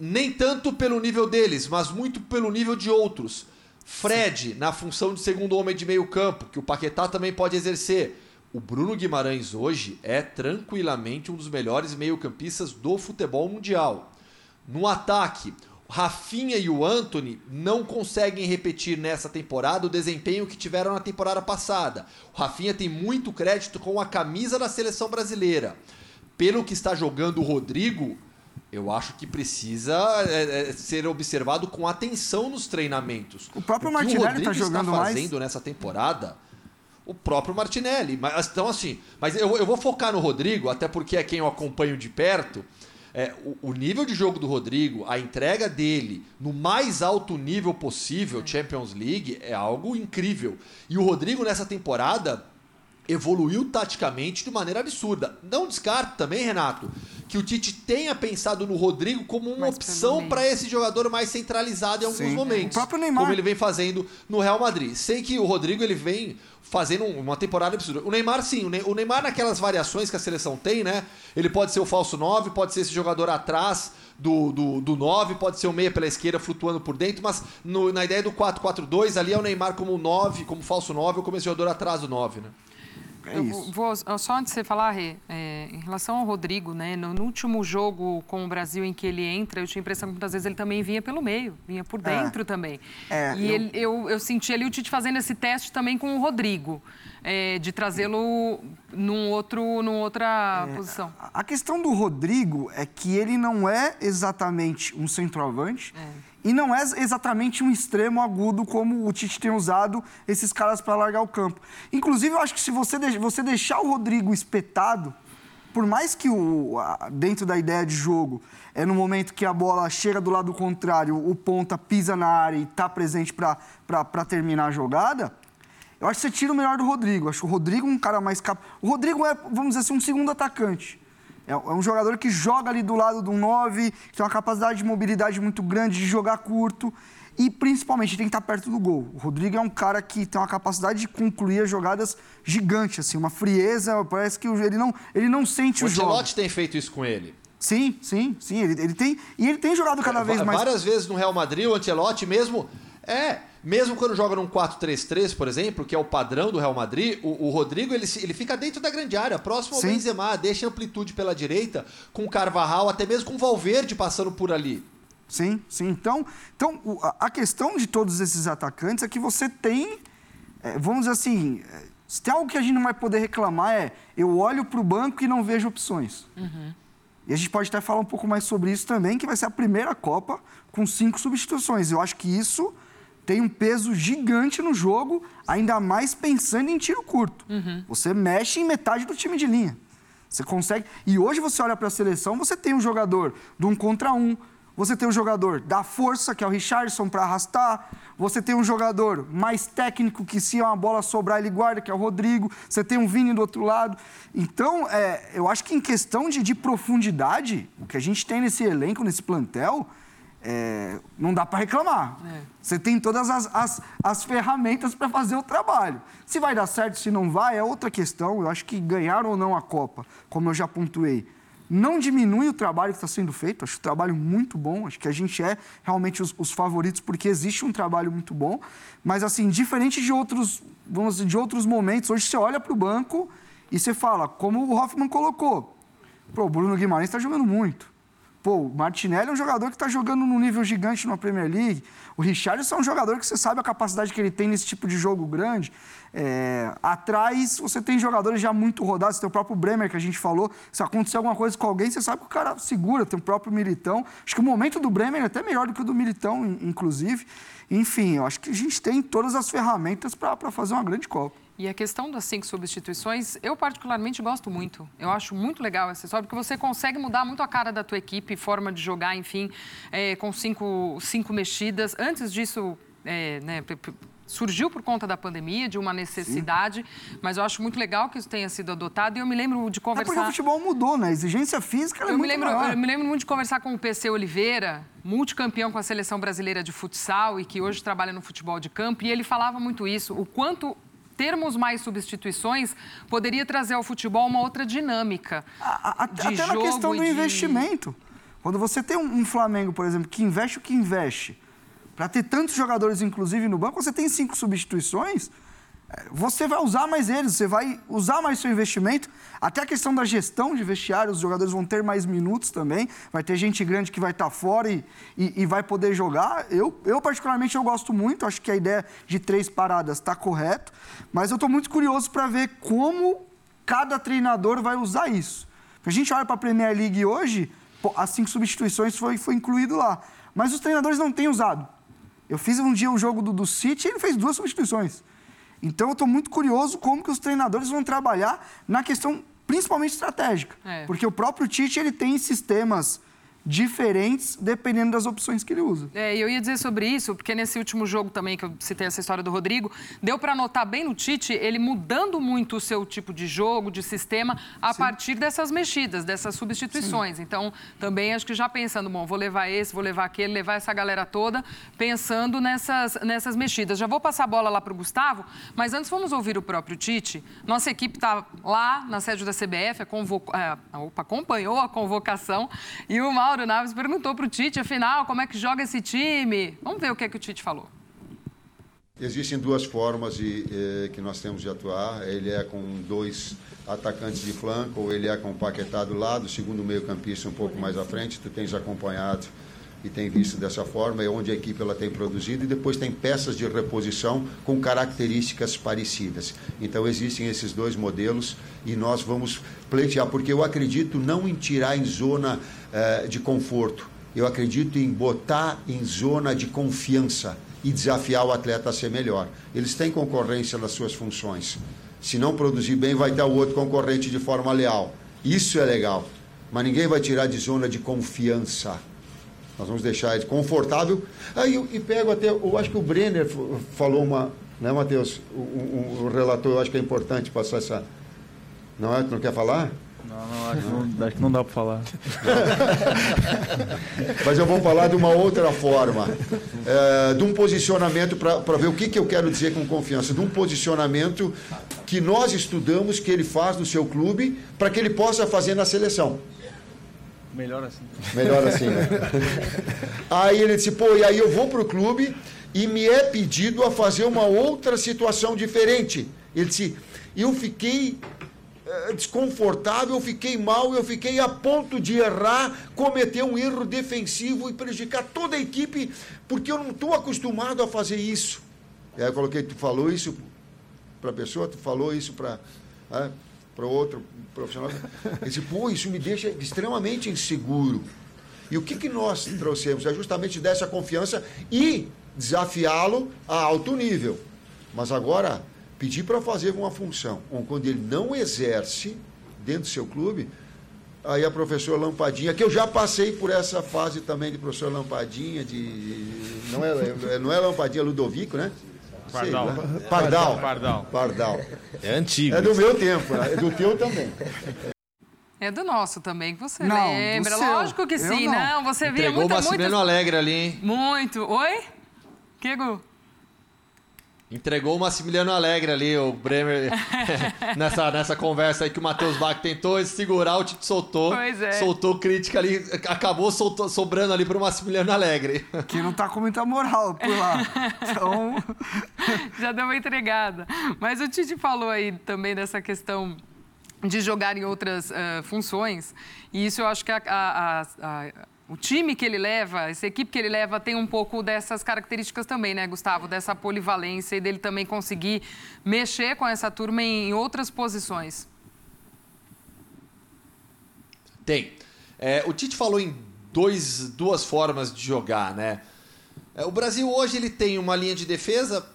nem tanto pelo nível deles, mas muito pelo nível de outros. Fred, Sim. na função de segundo homem de meio campo, que o Paquetá também pode exercer. O Bruno Guimarães hoje é tranquilamente um dos melhores meio-campistas do futebol mundial. No ataque, Rafinha e o Anthony não conseguem repetir nessa temporada o desempenho que tiveram na temporada passada. O Rafinha tem muito crédito com a camisa da seleção brasileira. Pelo que está jogando o Rodrigo, eu acho que precisa é, é, ser observado com atenção nos treinamentos. O próprio o Martinelli está jogando está fazendo mais. nessa temporada. O próprio Martinelli. Mas, então, assim, mas eu, eu vou focar no Rodrigo, até porque é quem eu acompanho de perto. É, o, o, nível de jogo do Rodrigo, a entrega dele no mais alto nível possível, Champions League, é algo incrível. E o Rodrigo nessa temporada evoluiu taticamente de maneira absurda. Não descarto também, Renato, que o Tite tenha pensado no Rodrigo como uma opção para esse jogador mais centralizado em alguns Sim. momentos. O próprio Neymar. Como ele vem fazendo no Real Madrid. Sei que o Rodrigo ele vem fazendo uma temporada absurda. O Neymar, sim. O Neymar, naquelas variações que a seleção tem, né? Ele pode ser o falso 9, pode ser esse jogador atrás do, do, do 9, pode ser o meia pela esquerda flutuando por dentro, mas no, na ideia do 4-4-2, ali é o Neymar como 9, como falso 9 ou como esse jogador atrás do 9, né? É isso. Vou, só antes de você falar, Rê, é, em relação ao Rodrigo, né, no, no, último jogo com o Brasil em que ele entra, eu tinha a impressão que muitas vezes ele também vinha pelo meio, vinha por é. dentro é. também. E eu... Ele, eu, eu senti ali o Tite fazendo esse teste também com o Rodrigo. É, de trazê-lo num outro, numa outra é, posição. A questão do Rodrigo é que ele não é exatamente um centroavante. É. E não é exatamente um extremo agudo como o Tite tem usado esses caras para largar o campo. Inclusive, eu acho que se você, você deixar o Rodrigo espetado, por mais que o, dentro da ideia de jogo, é no momento que a bola chega do lado contrário, o ponta pisa na área e está presente para terminar a jogada, eu acho que você tira o melhor do Rodrigo. Eu acho que o Rodrigo é um cara mais capaz. O Rodrigo é, vamos dizer assim, um segundo atacante. É, é um jogador que joga ali do lado do 9, que tem uma capacidade de mobilidade muito grande, de jogar curto e principalmente tem que estar perto do gol. O Rodrigo é um cara que tem uma capacidade de concluir as jogadas gigante, assim, uma frieza, parece que ele não, ele não sente o, o jogo. O Ancelotti tem feito isso com ele. Sim, sim, sim, ele, ele tem e ele tem jogado cada é, vez mais. Várias vezes no Real Madrid, o Ancelotti mesmo é, mesmo quando joga num 4-3-3, por exemplo, que é o padrão do Real Madrid, o, o Rodrigo ele, ele fica dentro da grande área, próximo ao Sim. Benzema, deixa amplitude pela direita, com o Carvajal, até mesmo com o Valverde passando por ali. Sim, sim. Então, então a questão de todos esses atacantes é que você tem, é, vamos dizer assim, é, se tem algo que a gente não vai poder reclamar é eu olho para o banco e não vejo opções. Uhum. E a gente pode até falar um pouco mais sobre isso também, que vai ser a primeira Copa com cinco substituições. Eu acho que isso tem um peso gigante no jogo, ainda mais pensando em tiro curto. Uhum. Você mexe em metade do time de linha. Você consegue. E hoje você olha para a seleção, você tem um jogador de um contra um, você tem um jogador da força, que é o Richardson, para arrastar. Você tem um jogador mais técnico, que se uma bola sobrar, ele guarda, que é o Rodrigo. Você tem um Vini do outro lado. Então, é, eu acho que em questão de, de profundidade, o que a gente tem nesse elenco, nesse plantel, é, não dá para reclamar. É. Você tem todas as, as, as ferramentas para fazer o trabalho. Se vai dar certo, se não vai, é outra questão. Eu acho que ganhar ou não a Copa, como eu já pontuei, não diminui o trabalho que está sendo feito. Acho o trabalho muito bom. Acho que a gente é realmente os, os, favoritos porque existe um trabalho muito bom. Mas, assim, diferente de outros, vamos dizer, de outros momentos, hoje você olha para o banco e você fala, como o Hoffman colocou, Pô, o Bruno Guimarães está jogando muito. Pô, o Martinelli é um jogador que está jogando num nível gigante na Premier League. O Richarlison é um jogador que você sabe a capacidade que ele tem nesse tipo de jogo grande. É, atrás, você tem jogadores já muito rodados. Você tem o próprio Bremer, que a gente falou. Se acontecer alguma coisa com alguém, você sabe que o cara segura. Tem o próprio Militão. Acho que o momento do Bremer é até melhor do que o do Militão, inclusive. Enfim, eu acho que a gente tem todas as ferramentas para fazer uma grande Copa. E a questão das cinco substituições, eu particularmente gosto muito. Eu acho muito legal essa história, porque você consegue mudar muito a cara da tua equipe, forma de jogar, enfim, é, com cinco, cinco mexidas. Antes disso, é, né, surgiu por conta da pandemia, de uma necessidade, Sim. mas eu acho muito legal que isso tenha sido adotado e eu me lembro de conversar... É porque o futebol mudou, né? A exigência física é eu muito me lembro, maior. Eu me lembro muito de conversar com o PC Oliveira, multicampeão com a Seleção Brasileira de Futsal e que hoje trabalha no futebol de campo, e ele falava muito isso, o quanto termos mais substituições poderia trazer ao futebol uma outra dinâmica. A, a, até na questão do de... investimento. Quando você tem um, um, Flamengo, por exemplo, que investe o que investe, para ter tantos jogadores, inclusive, no banco, você tem cinco substituições você vai usar mais eles, você vai usar mais seu investimento. Até a questão da gestão de vestiário, os jogadores vão ter mais minutos também. Vai ter gente grande que vai estar fora e, e, e vai poder jogar. Eu, eu, particularmente, eu gosto muito. Acho que a ideia de três paradas está correto. Mas eu estou muito curioso para ver como cada treinador vai usar isso. A gente olha para a Premier League hoje, as cinco substituições foi, foi incluído lá. Mas os treinadores não têm usado. Eu fiz um dia o um jogo do, do City e ele fez duas substituições. Então eu estou muito curioso como que os treinadores vão trabalhar na questão principalmente estratégica. É. Porque o próprio Tite ele tem sistemas diferentes dependendo das opções que ele usa. É, eu ia dizer sobre isso, porque nesse último jogo também, que eu citei essa história do Rodrigo, deu para notar bem no Tite ele mudando muito o seu tipo de jogo, de sistema, a Sim. partir dessas mexidas, dessas substituições. Sim. Então, também acho que já pensando, bom, vou levar esse, vou levar aquele, levar essa galera toda, pensando nessas, nessas mexidas. Já vou passar a bola lá para o Gustavo, mas antes vamos ouvir o próprio Tite. Nossa equipe está lá na sede da CBF, convoco... é, opa, acompanhou a convocação e o Mauro Mauro Naves perguntou para o Tite, afinal, como é que joga esse time? Vamos ver o que, é que o Tite falou. Existem duas formas de, eh, que nós temos de atuar. Ele é com dois atacantes de flanco, ou ele é com o Paquetá do lado, segundo meio campista um pouco mais à frente. Tu tens acompanhado e tem visto dessa forma, é onde a equipe ela tem produzido, e depois tem peças de reposição com características parecidas. Então existem esses dois modelos e nós vamos pleitear, porque eu acredito não em tirar em zona uh, de conforto, eu acredito em botar em zona de confiança e desafiar o atleta a ser melhor. Eles têm concorrência nas suas funções. Se não produzir bem, vai ter o outro concorrente de forma leal. Isso é legal. Mas ninguém vai tirar de zona de confiança. Nós vamos deixar ele confortável. Aí eu, e pego até, eu acho que o Brenner falou uma, né, Matheus? O, o, o relator, eu acho que é importante passar essa. Não é? Tu não quer falar? Não, não, acho, não, acho que não dá para falar. (laughs) Mas eu vou falar de uma outra forma. É, de um posicionamento, para ver o que, que eu quero dizer com confiança, de um posicionamento que nós estudamos que ele faz no seu clube para que ele possa fazer na seleção. Melhor assim. Melhor assim, né? (laughs) aí ele disse, pô, e aí eu vou para o clube e me é pedido a fazer uma outra situação diferente. Ele disse, eu fiquei eh, desconfortável, eu fiquei mal, eu fiquei a ponto de errar, cometer um erro defensivo e prejudicar toda a equipe, porque eu não estou acostumado a fazer isso. E aí eu coloquei, tu falou isso para a pessoa, tu falou isso para para outro profissional. Ele disse, pô, isso me deixa extremamente inseguro. E o que, que nós trouxemos? É justamente dessa confiança e desafiá-lo a alto nível. Mas agora, pedir para fazer uma função, quando ele não exerce dentro do seu clube, aí a professora Lampadinha, que eu já passei por essa fase também de professor Lampadinha, de. Não é, não é Lampadinha, é Ludovico, né? Pardal. Sei, Pardal. Pardal. Pardal. É antigo. É do meu tempo, né? é do teu também. É do nosso também, que você não, lembra. Lógico que sim, não. não. Você Entregou via muita, muitas... Alegre ali, hein? Muito. Oi? Que, Gu? Entregou o Massimiliano Alegre ali, o Bremer, (laughs) nessa, nessa conversa aí que o Matheus Bach tentou segurar, o Tite soltou. Pois é. Soltou crítica ali, acabou soltou, sobrando ali pro Massimiliano Alegre. Que não tá com muita moral por lá. (laughs) Então. Já deu uma entregada. Mas o Tite falou aí também dessa questão de jogar em outras uh, funções. E isso eu acho que a, a, a, o time que ele leva, essa equipe que ele leva, tem um pouco dessas características também, né, Gustavo? Dessa polivalência e dele também conseguir mexer com essa turma em outras posições. Tem. É, o Tite falou em dois, duas formas de jogar, né? É, o Brasil hoje ele tem uma linha de defesa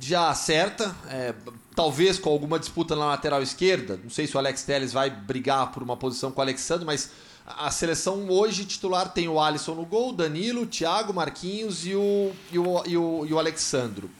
já certa, é, talvez com alguma disputa na lateral esquerda. Não sei se o Alex Telles vai brigar por uma posição com o Alexandre, mas a seleção hoje titular tem o Alisson no gol, Danilo, Thiago, Marquinhos e o, e o, e o, e o Alexandro.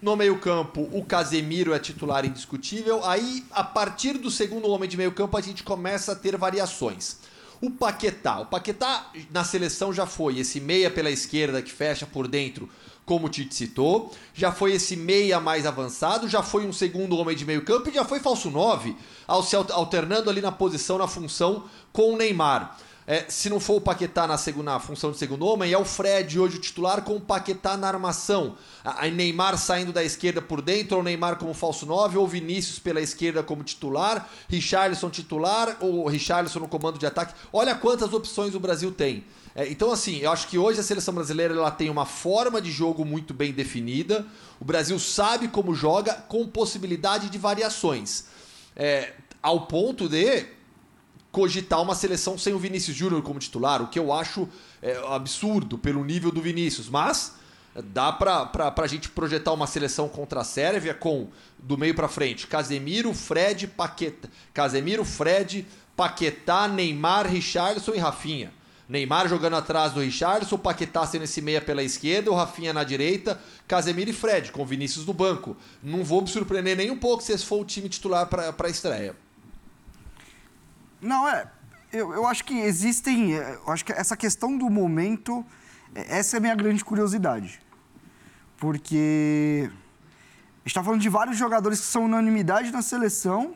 No meio-campo, o Casemiro é titular indiscutível. Aí, a partir do segundo homem de meio-campo, a gente começa a ter variações. O Paquetá. O Paquetá na seleção já foi esse meia pela esquerda que fecha por dentro, como o Tite citou. Já foi esse meia mais avançado, já foi um segundo homem de meio campo e já foi falso 9, ao se alternando ali na posição, na função com o Neymar. É, se não for o Paquetá na, segunda, na função de segundo homem, é o Fred hoje o titular com o Paquetá na armação. A, Neymar saindo da esquerda por dentro, ou Neymar como falso 9, ou Vinícius pela esquerda como titular, Richarlison titular, ou Richarlison no comando de ataque. Olha quantas opções o Brasil tem. É, então, assim, eu acho que hoje a seleção brasileira ela tem uma forma de jogo muito bem definida. O Brasil sabe como joga, com possibilidade de variações. É, ao ponto de cogitar uma seleção sem o Vinícius Júnior como titular, o que eu acho é, absurdo pelo nível do Vinícius, mas dá pra, pra, gente projetar uma seleção contra a Sérvia com, do meio para frente, Casemiro, Fred, Paquetá, Casemiro, Fred, Paquetá, Neymar, Richarlison e Rafinha. Neymar jogando atrás do Richarlison, Paquetá sendo esse meia pela esquerda, o Rafinha na direita, Casemiro e Fred, com Vinícius no banco. Não vou me surpreender nem um pouco se esse for o time titular para a estreia. Não, é. Eu, eu acho que existem. é, Eu acho que essa questão do momento, é, essa é a minha grande curiosidade. Porque a gente está falando de vários jogadores que são unanimidade na seleção,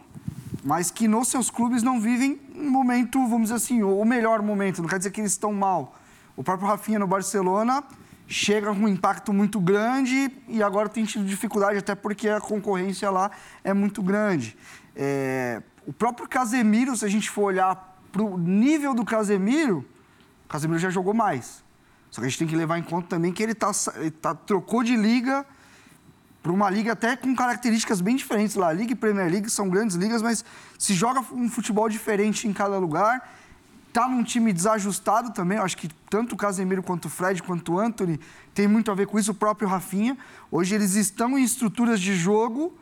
mas que nos seus clubes não vivem um momento, vamos dizer assim, o melhor momento. Não quer dizer que eles estão mal. O próprio Rafinha no Barcelona chega com um impacto muito grande e agora tem tido dificuldade, até porque a concorrência lá é muito grande. É, o próprio Casemiro, se a gente for olhar para o nível do Casemiro, o Casemiro já jogou mais. Só que a gente tem que levar em conta também que ele, tá, ele tá, trocou de liga para uma liga até com características bem diferentes. lá. Liga e Premier League são grandes ligas, mas se joga um futebol diferente em cada lugar. Tá num time desajustado também. Acho que tanto o Casemiro quanto o Fred quanto o Anthony tem muito a ver com isso. O próprio Rafinha. Hoje eles estão em estruturas de jogo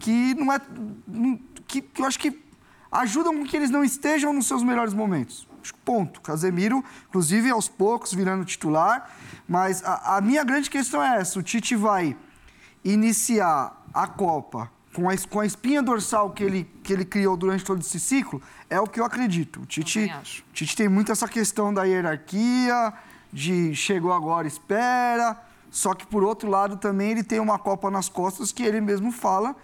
que não é não- que, que eu acho que ajudam com que eles não estejam nos seus melhores momentos. Ponto. Casemiro, inclusive, aos poucos virando titular. Mas a, a minha grande questão é essa: o Tite vai iniciar a Copa com a, com a espinha dorsal que ele, que ele criou durante todo esse ciclo, é o que eu acredito. O Tite, Tite tem muito essa questão da hierarquia, de chegou agora, espera. Só que, por outro lado, também ele tem uma Copa nas costas que ele mesmo fala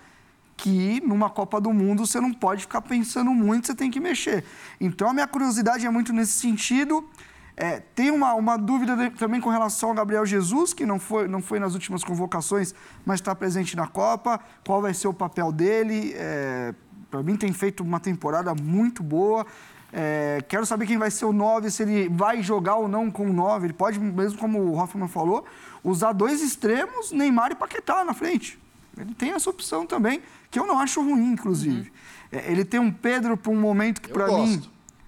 que numa Copa do Mundo você não pode ficar pensando muito, você tem que mexer. Então, a minha curiosidade é muito nesse sentido. É, tem uma, uma dúvida de- também com relação ao Gabriel Jesus, que não foi, não foi nas últimas convocações, mas está presente na Copa. Qual vai ser o papel dele? Para mim, tem feito uma temporada muito boa. É, quero saber quem vai ser o 9, se ele vai jogar ou não com o 9. Ele pode, mesmo como o Hoffman falou, usar dois extremos, Neymar e Paquetá na frente. Ele tem essa opção também, que eu não acho ruim, inclusive. É, ele tem um Pedro para um momento que, para mim.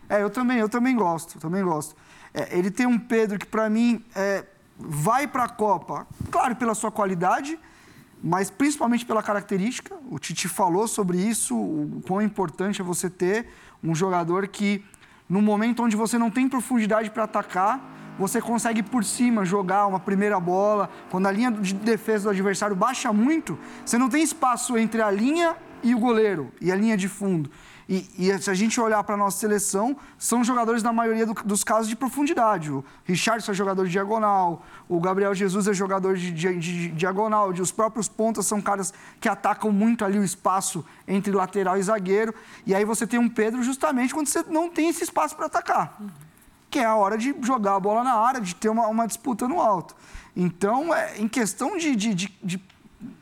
É, eu também, eu também gosto, também gosto. É, ele tem um Pedro que, para mim, é, vai para a Copa, claro, pela sua qualidade, mas principalmente pela característica. O Tite falou sobre isso, o quão importante é você ter um jogador que, no momento onde você não tem profundidade para atacar, você consegue por cima jogar uma primeira bola. Quando a linha de defesa do adversário baixa muito, você não tem espaço entre a linha e o goleiro, e a linha de fundo. E, e se a gente olhar para a nossa seleção, são jogadores, na maioria do- dos casos, de profundidade. O Richardson é jogador de diagonal, o Gabriel Jesus é jogador de, de- de diagonal, de- os próprios pontas são caras que atacam muito ali o espaço entre lateral e zagueiro. E aí você tem um Pedro justamente quando você não tem esse espaço para atacar que é a hora de jogar a bola na área, de ter uma, uma disputa no alto. Então, é, em questão de, de- de-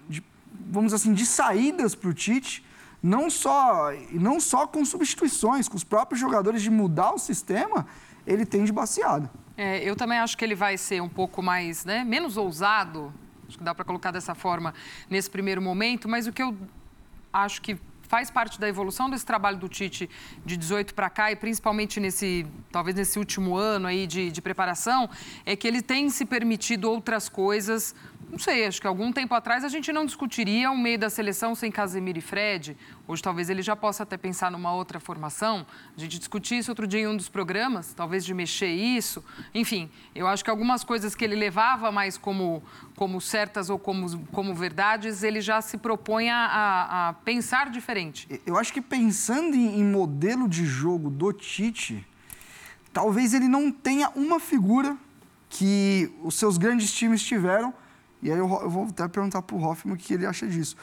de- vamos assim, de saídas para o Tite, não só, não só com substituições, com os próprios jogadores de mudar o sistema, ele tem de baseada. É, eu também acho que ele vai ser um pouco mais, né, menos ousado, acho que dá para colocar dessa forma nesse primeiro momento, mas o que eu acho que faz parte da evolução desse trabalho do Tite de 18 para cá e principalmente nesse, talvez nesse último ano aí de, de preparação, é que ele tem se permitido outras coisas. Não sei, acho que algum tempo atrás a gente não discutiria o meio da seleção sem Casemiro e Fred. Hoje talvez ele já possa até pensar numa outra formação. A gente discutiu isso outro dia em um dos programas, talvez de mexer isso. Enfim, eu acho que algumas coisas que ele levava mais como, como certas ou como, como verdades, ele já se propõe a, a- pensar diferente. Eu acho que pensando em, em modelo de jogo do Tite, talvez ele não tenha uma figura que os seus grandes times tiveram. E aí eu, eu vou até perguntar para o Hoffman o que ele acha disso.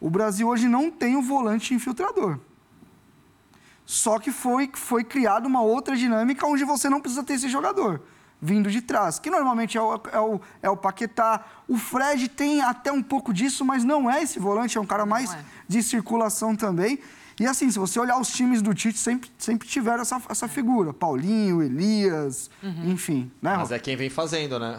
O Brasil hoje não tem o volante infiltrador. Só que foi, foi criada uma outra dinâmica onde você não precisa ter esse jogador vindo de trás, que normalmente é o, é o, é o Paquetá. O Fred tem até um pouco disso, mas não é esse volante, é um cara mais é. de circulação também. E assim, se você olhar os times do Tite, sempre, sempre tiveram essa, essa figura. Paulinho, Elias, enfim. Né, Mas é quem vem fazendo, né?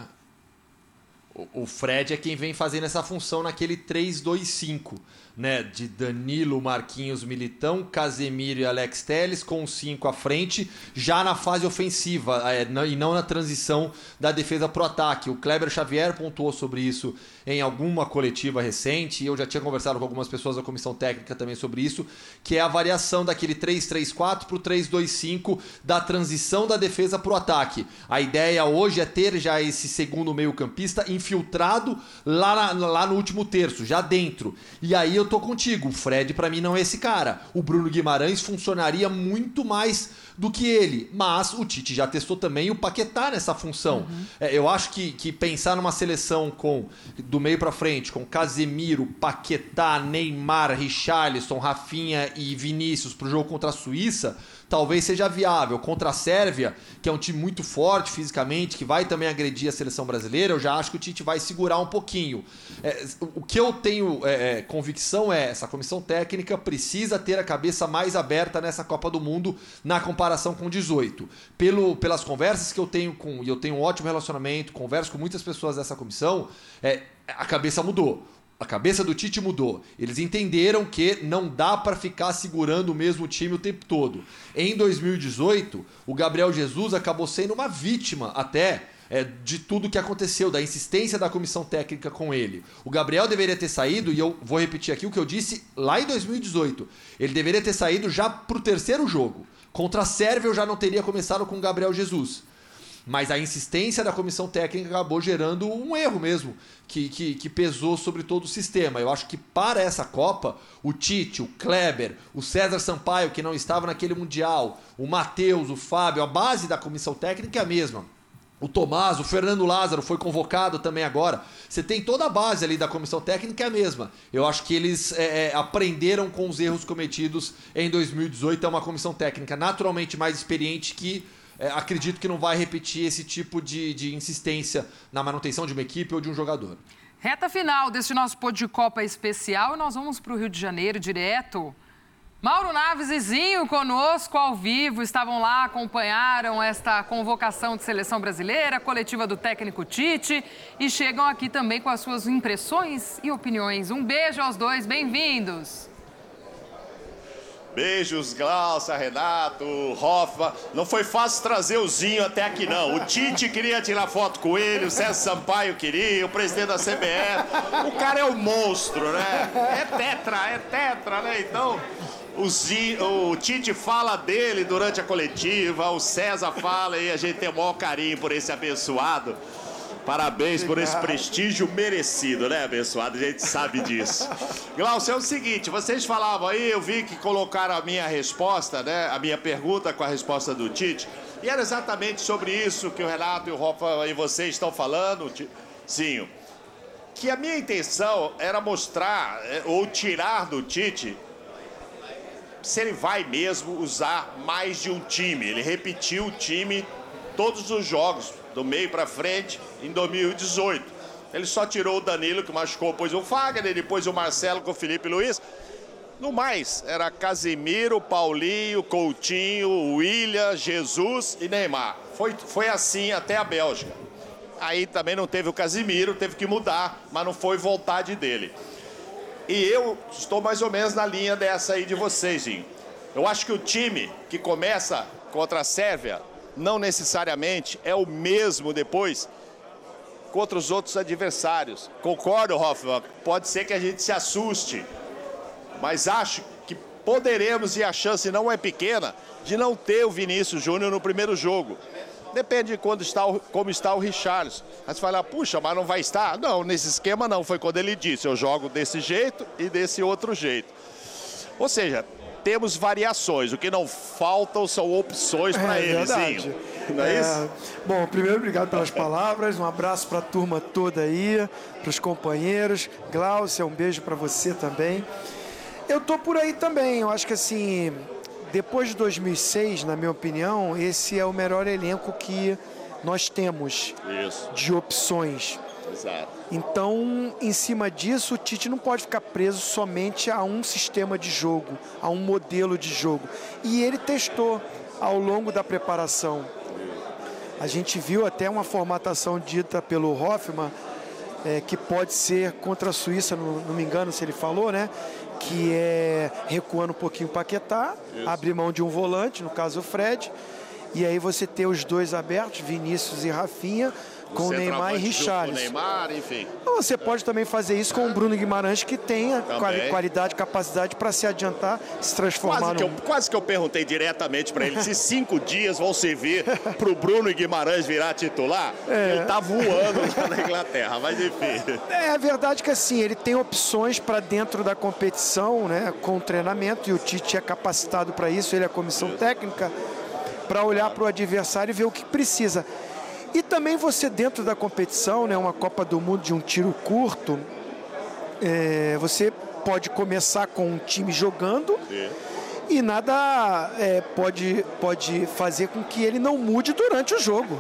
O- Fred é quem vem fazendo essa função naquele 3-2-5, né? De Danilo, Marquinhos, Militão, Casemiro e Alex Telles com cinco à frente, já na fase ofensiva é, e não na transição da defesa pro ataque. O Kleber Xavier pontuou sobre isso em alguma coletiva recente, eu já tinha conversado com algumas pessoas da comissão técnica também sobre isso, que é a variação daquele 3-3-4 pro 3-2-5 da transição da defesa pro ataque. A ideia hoje é ter já esse segundo meio-campista infiltrado lá, na- lá no último terço, já dentro. E aí eu tô contigo, o Fred pra mim não é esse cara. O Bruno Guimarães funcionaria muito mais do que ele, mas o Tite já testou também o Paquetá nessa função. É, eu acho que, que pensar numa seleção com do meio pra frente, com Casemiro, Paquetá, Neymar, Richarlison, Rafinha e Vinícius pro jogo contra a Suíça, talvez seja viável. Contra a Sérvia, que é um time muito forte fisicamente, que vai também agredir a seleção brasileira, eu já acho que o Tite vai segurar um pouquinho. É, o que eu tenho é, é, convicção é essa comissão técnica precisa ter a cabeça mais aberta nessa Copa do Mundo na comparação com 18. Pelo, pelas conversas que eu tenho com. E eu tenho um ótimo relacionamento, converso com muitas pessoas dessa comissão, é, a cabeça mudou. A cabeça do Tite mudou. Eles entenderam que não dá para ficar segurando o mesmo time o tempo todo. Em 2018, o Gabriel Jesus acabou sendo uma vítima até é, de tudo que aconteceu, da insistência da comissão técnica com ele. O Gabriel deveria ter saído, e eu vou repetir aqui o que eu disse lá em 2018. Ele deveria ter saído já pro terceiro jogo. Contra a Sérvia eu já não teria começado com o Gabriel Jesus. Mas a insistência da comissão técnica acabou gerando um erro mesmo, que, que, que, pesou sobre todo o sistema. Eu acho que para essa Copa, o Tite, o Kleber, o César Sampaio, que não estava naquele Mundial, o Matheus, o Fábio, a base da comissão técnica é a mesma. O Tomás, o Fernando Lázaro foi convocado também agora. Você tem toda a base ali da comissão técnica é a mesma. Eu acho que eles é, é aprenderam com os erros cometidos em 2018. É uma comissão técnica naturalmente mais experiente que é, acredito que não vai repetir esse tipo de, de insistência na manutenção de uma equipe ou de um jogador. Reta final deste nosso pôr de Copa especial e nós vamos para o Rio de Janeiro direto. Mauro Naves e Zinho conosco ao vivo, estavam lá, acompanharam esta convocação de seleção brasileira, coletiva do técnico Tite e chegam aqui também com as suas impressões e opiniões. Um beijo aos dois, bem-vindos. Beijos, Glaucia, Renato, Hoffa. Não foi fácil trazer o Zinho até aqui, não. O Tite queria tirar foto com ele, o César Sampaio queria, o presidente da CBF. O cara é um monstro, né? É tetra, é tetra, né? Então, o, Zinho, o Tite fala dele durante a coletiva, o César fala e a gente tem o maior carinho por esse abençoado. Parabéns por esse prestígio merecido, né, abençoado? A gente sabe disso. (laughs) Glaucio, é o seguinte, vocês falavam aí, eu vi que colocaram a minha resposta, né, a minha pergunta com a resposta do Tite, e era exatamente sobre isso que o Renato e o Rafa e vocês estão falando, Sim, que a minha intenção era mostrar é, ou tirar do Tite se ele vai mesmo usar mais de um time. Ele repetiu o time todos os jogos, do meio para frente, em 2018. Ele só tirou o Danilo, que machucou, depois o Fagner, depois o Marcelo com o Felipe Luiz. No mais, era Casimiro, Paulinho, Coutinho, William, Jesus e Neymar. Foi, foi assim até a Bélgica. Aí também não teve o Casimiro, teve que mudar, mas não foi vontade dele. E eu estou mais ou menos na linha dessa aí de vocês, Zinho. Eu acho que o time que começa contra a Sérvia não necessariamente é o mesmo depois contra os outros adversários. Concordo, Hoffman, pode ser que a gente se assuste, mas acho que poderemos, e a chance não é pequena, de não ter o Vinícius Júnior no primeiro jogo. Depende de quando está o, como está o Richarlison. Aí você fala, puxa, mas não vai estar? Não, nesse esquema não. Foi quando ele disse, eu jogo desse jeito e desse outro jeito. Ou seja, temos variações. O que não faltam são opções para é, eles. Não é, é, isso? Bom, primeiro, obrigado pelas palavras. Um abraço para a turma toda aí, para os companheiros. Glaucia, um beijo para você também. Eu tô por aí também. Eu acho que assim, depois de 2006, na minha opinião, esse é o melhor elenco que nós temos Isso. de opções. Exato. Então, em cima disso, o Tite não pode ficar preso somente a um sistema de jogo, a um modelo de jogo. E ele testou ao longo da preparação. A gente viu até uma formatação dita pelo Hoffman, é, que pode ser contra a Suíça, não, não, me engano se ele falou, né? Que é recuando um pouquinho o Paquetá, Isso. abrir mão de um volante, no caso o Fred, e aí você ter os dois abertos, Vinícius e Rafinha, com o Neymar e Richarlison. Neymar, enfim. Você pode também fazer isso com o Bruno Guimarães, que tem a qualidade, capacidade para se adiantar, se transformar quase, no... que eu, quase que eu perguntei diretamente para ele se (laughs) cinco dias vão servir para o Bruno Guimarães virar titular. É. Ele está voando na Inglaterra, mas enfim. É, a verdade é que assim, ele tem opções para dentro da competição, né, com treinamento, e o Tite é capacitado para isso, ele é a comissão isso. técnica, para olhar para o adversário e ver o que precisa. E também você dentro da competição, né, uma Copa do Mundo de um tiro curto, é, você pode começar com um time jogando e nada é, pode, pode fazer com que ele não mude durante o jogo.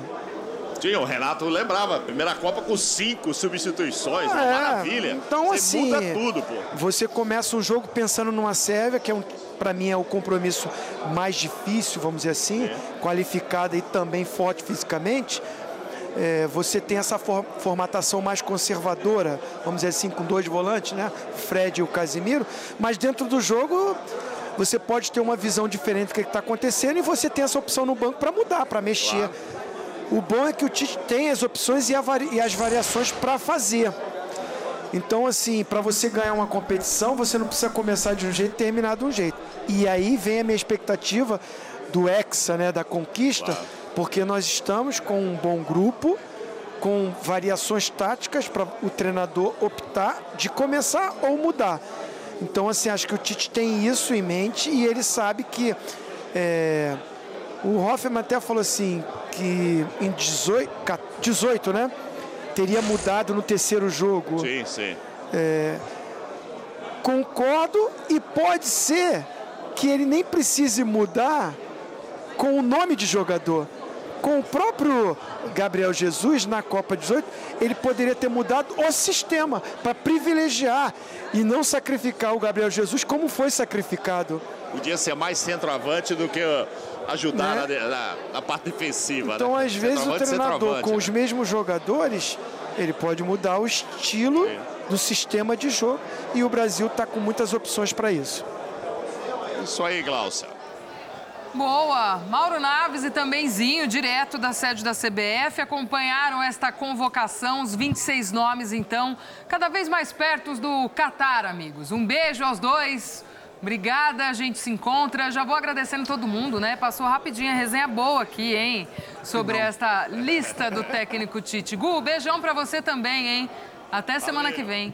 Sim, o Renato lembrava, primeira Copa com cinco substituições, uma É, maravilha. Então, Você assim, muda tudo, pô. você começa um jogo pensando numa Sérvia, que é um, para mim é o compromisso mais difícil, vamos dizer assim, qualificada e também forte fisicamente. É, você tem essa for- formatação mais conservadora, vamos dizer assim, com dois volantes, né? Fred e o Casimiro, mas dentro do jogo você pode ter uma visão diferente do que está acontecendo e você tem essa opção no banco para mudar, para mexer. O bom é que o Tite tem as opções e, vari- e as variações para fazer. Então, assim, para você ganhar uma competição, você não precisa começar de um jeito e terminar de um jeito. E aí vem a minha expectativa do Hexa, né, da conquista, porque nós estamos com um bom grupo, com variações táticas para o treinador optar de começar ou mudar. Então, assim, acho que o Tite tem isso em mente e ele sabe que é, o Hoffman até falou assim que em 18, ca- 18 né? Teria mudado no terceiro jogo. Sim, sim. Concordo e pode ser que ele nem precise mudar com o nome de jogador. Com o próprio Gabriel Jesus na Copa 18, ele poderia ter mudado o sistema para privilegiar e não sacrificar o Gabriel Jesus como foi sacrificado. Podia ser mais centroavante do que ajudar Né? na, na- na parte defensiva. Então, né? às vezes, o treinador com né? os mesmos jogadores, ele pode mudar o estilo do sistema de jogo e o Brasil está com muitas opções para isso. Isso aí, Glaucia. Boa! Mauro Naves e também Zinho, direto da sede da CBF, acompanharam esta convocação, os 26 nomes, então, cada vez mais perto do Catar, amigos. Um beijo aos dois. Obrigada, a gente se encontra. Já vou agradecendo todo mundo, né? Passou rapidinho a resenha boa aqui, hein? Sobre esta lista do técnico Tite. Gu, beijão pra você também, hein? Até semana que vem.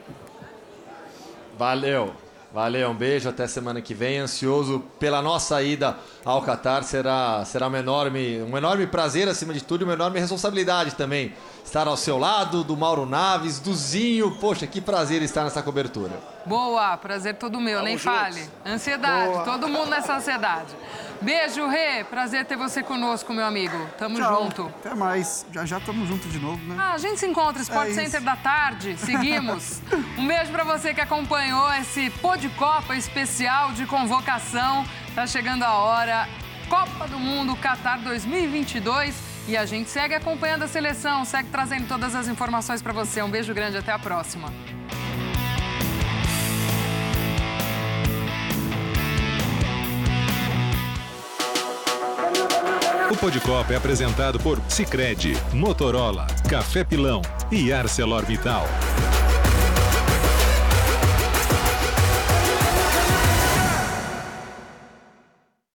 Valeu. Valeu, um beijo, até semana que vem. Ansioso pela nossa ida ao Catar. Será, será um, enorme, um enorme prazer, acima de tudo, e uma enorme responsabilidade também. Estar ao seu lado, do Mauro Naves, do Zinho. Poxa, que prazer estar nessa cobertura. Boa, prazer todo meu, nem fale. Ansiedade, todo mundo nessa ansiedade. Beijo, Rê. Prazer ter você conosco, meu amigo. Tamo Tchau. junto. Até mais. Já já estamos juntos de novo, né? Ah, a gente se encontra, Sport É isso. Center da tarde. Seguimos. (laughs) um beijo pra você que acompanhou esse Pô de Copa especial de convocação. Tá chegando a hora. Copa do Mundo Qatar 2022. E a gente segue acompanhando a seleção, segue trazendo todas as informações pra você. Um beijo grande, até a próxima. O Pô de Copa é apresentado por Sicredi, Motorola, Café Pilão e ArcelorMittal.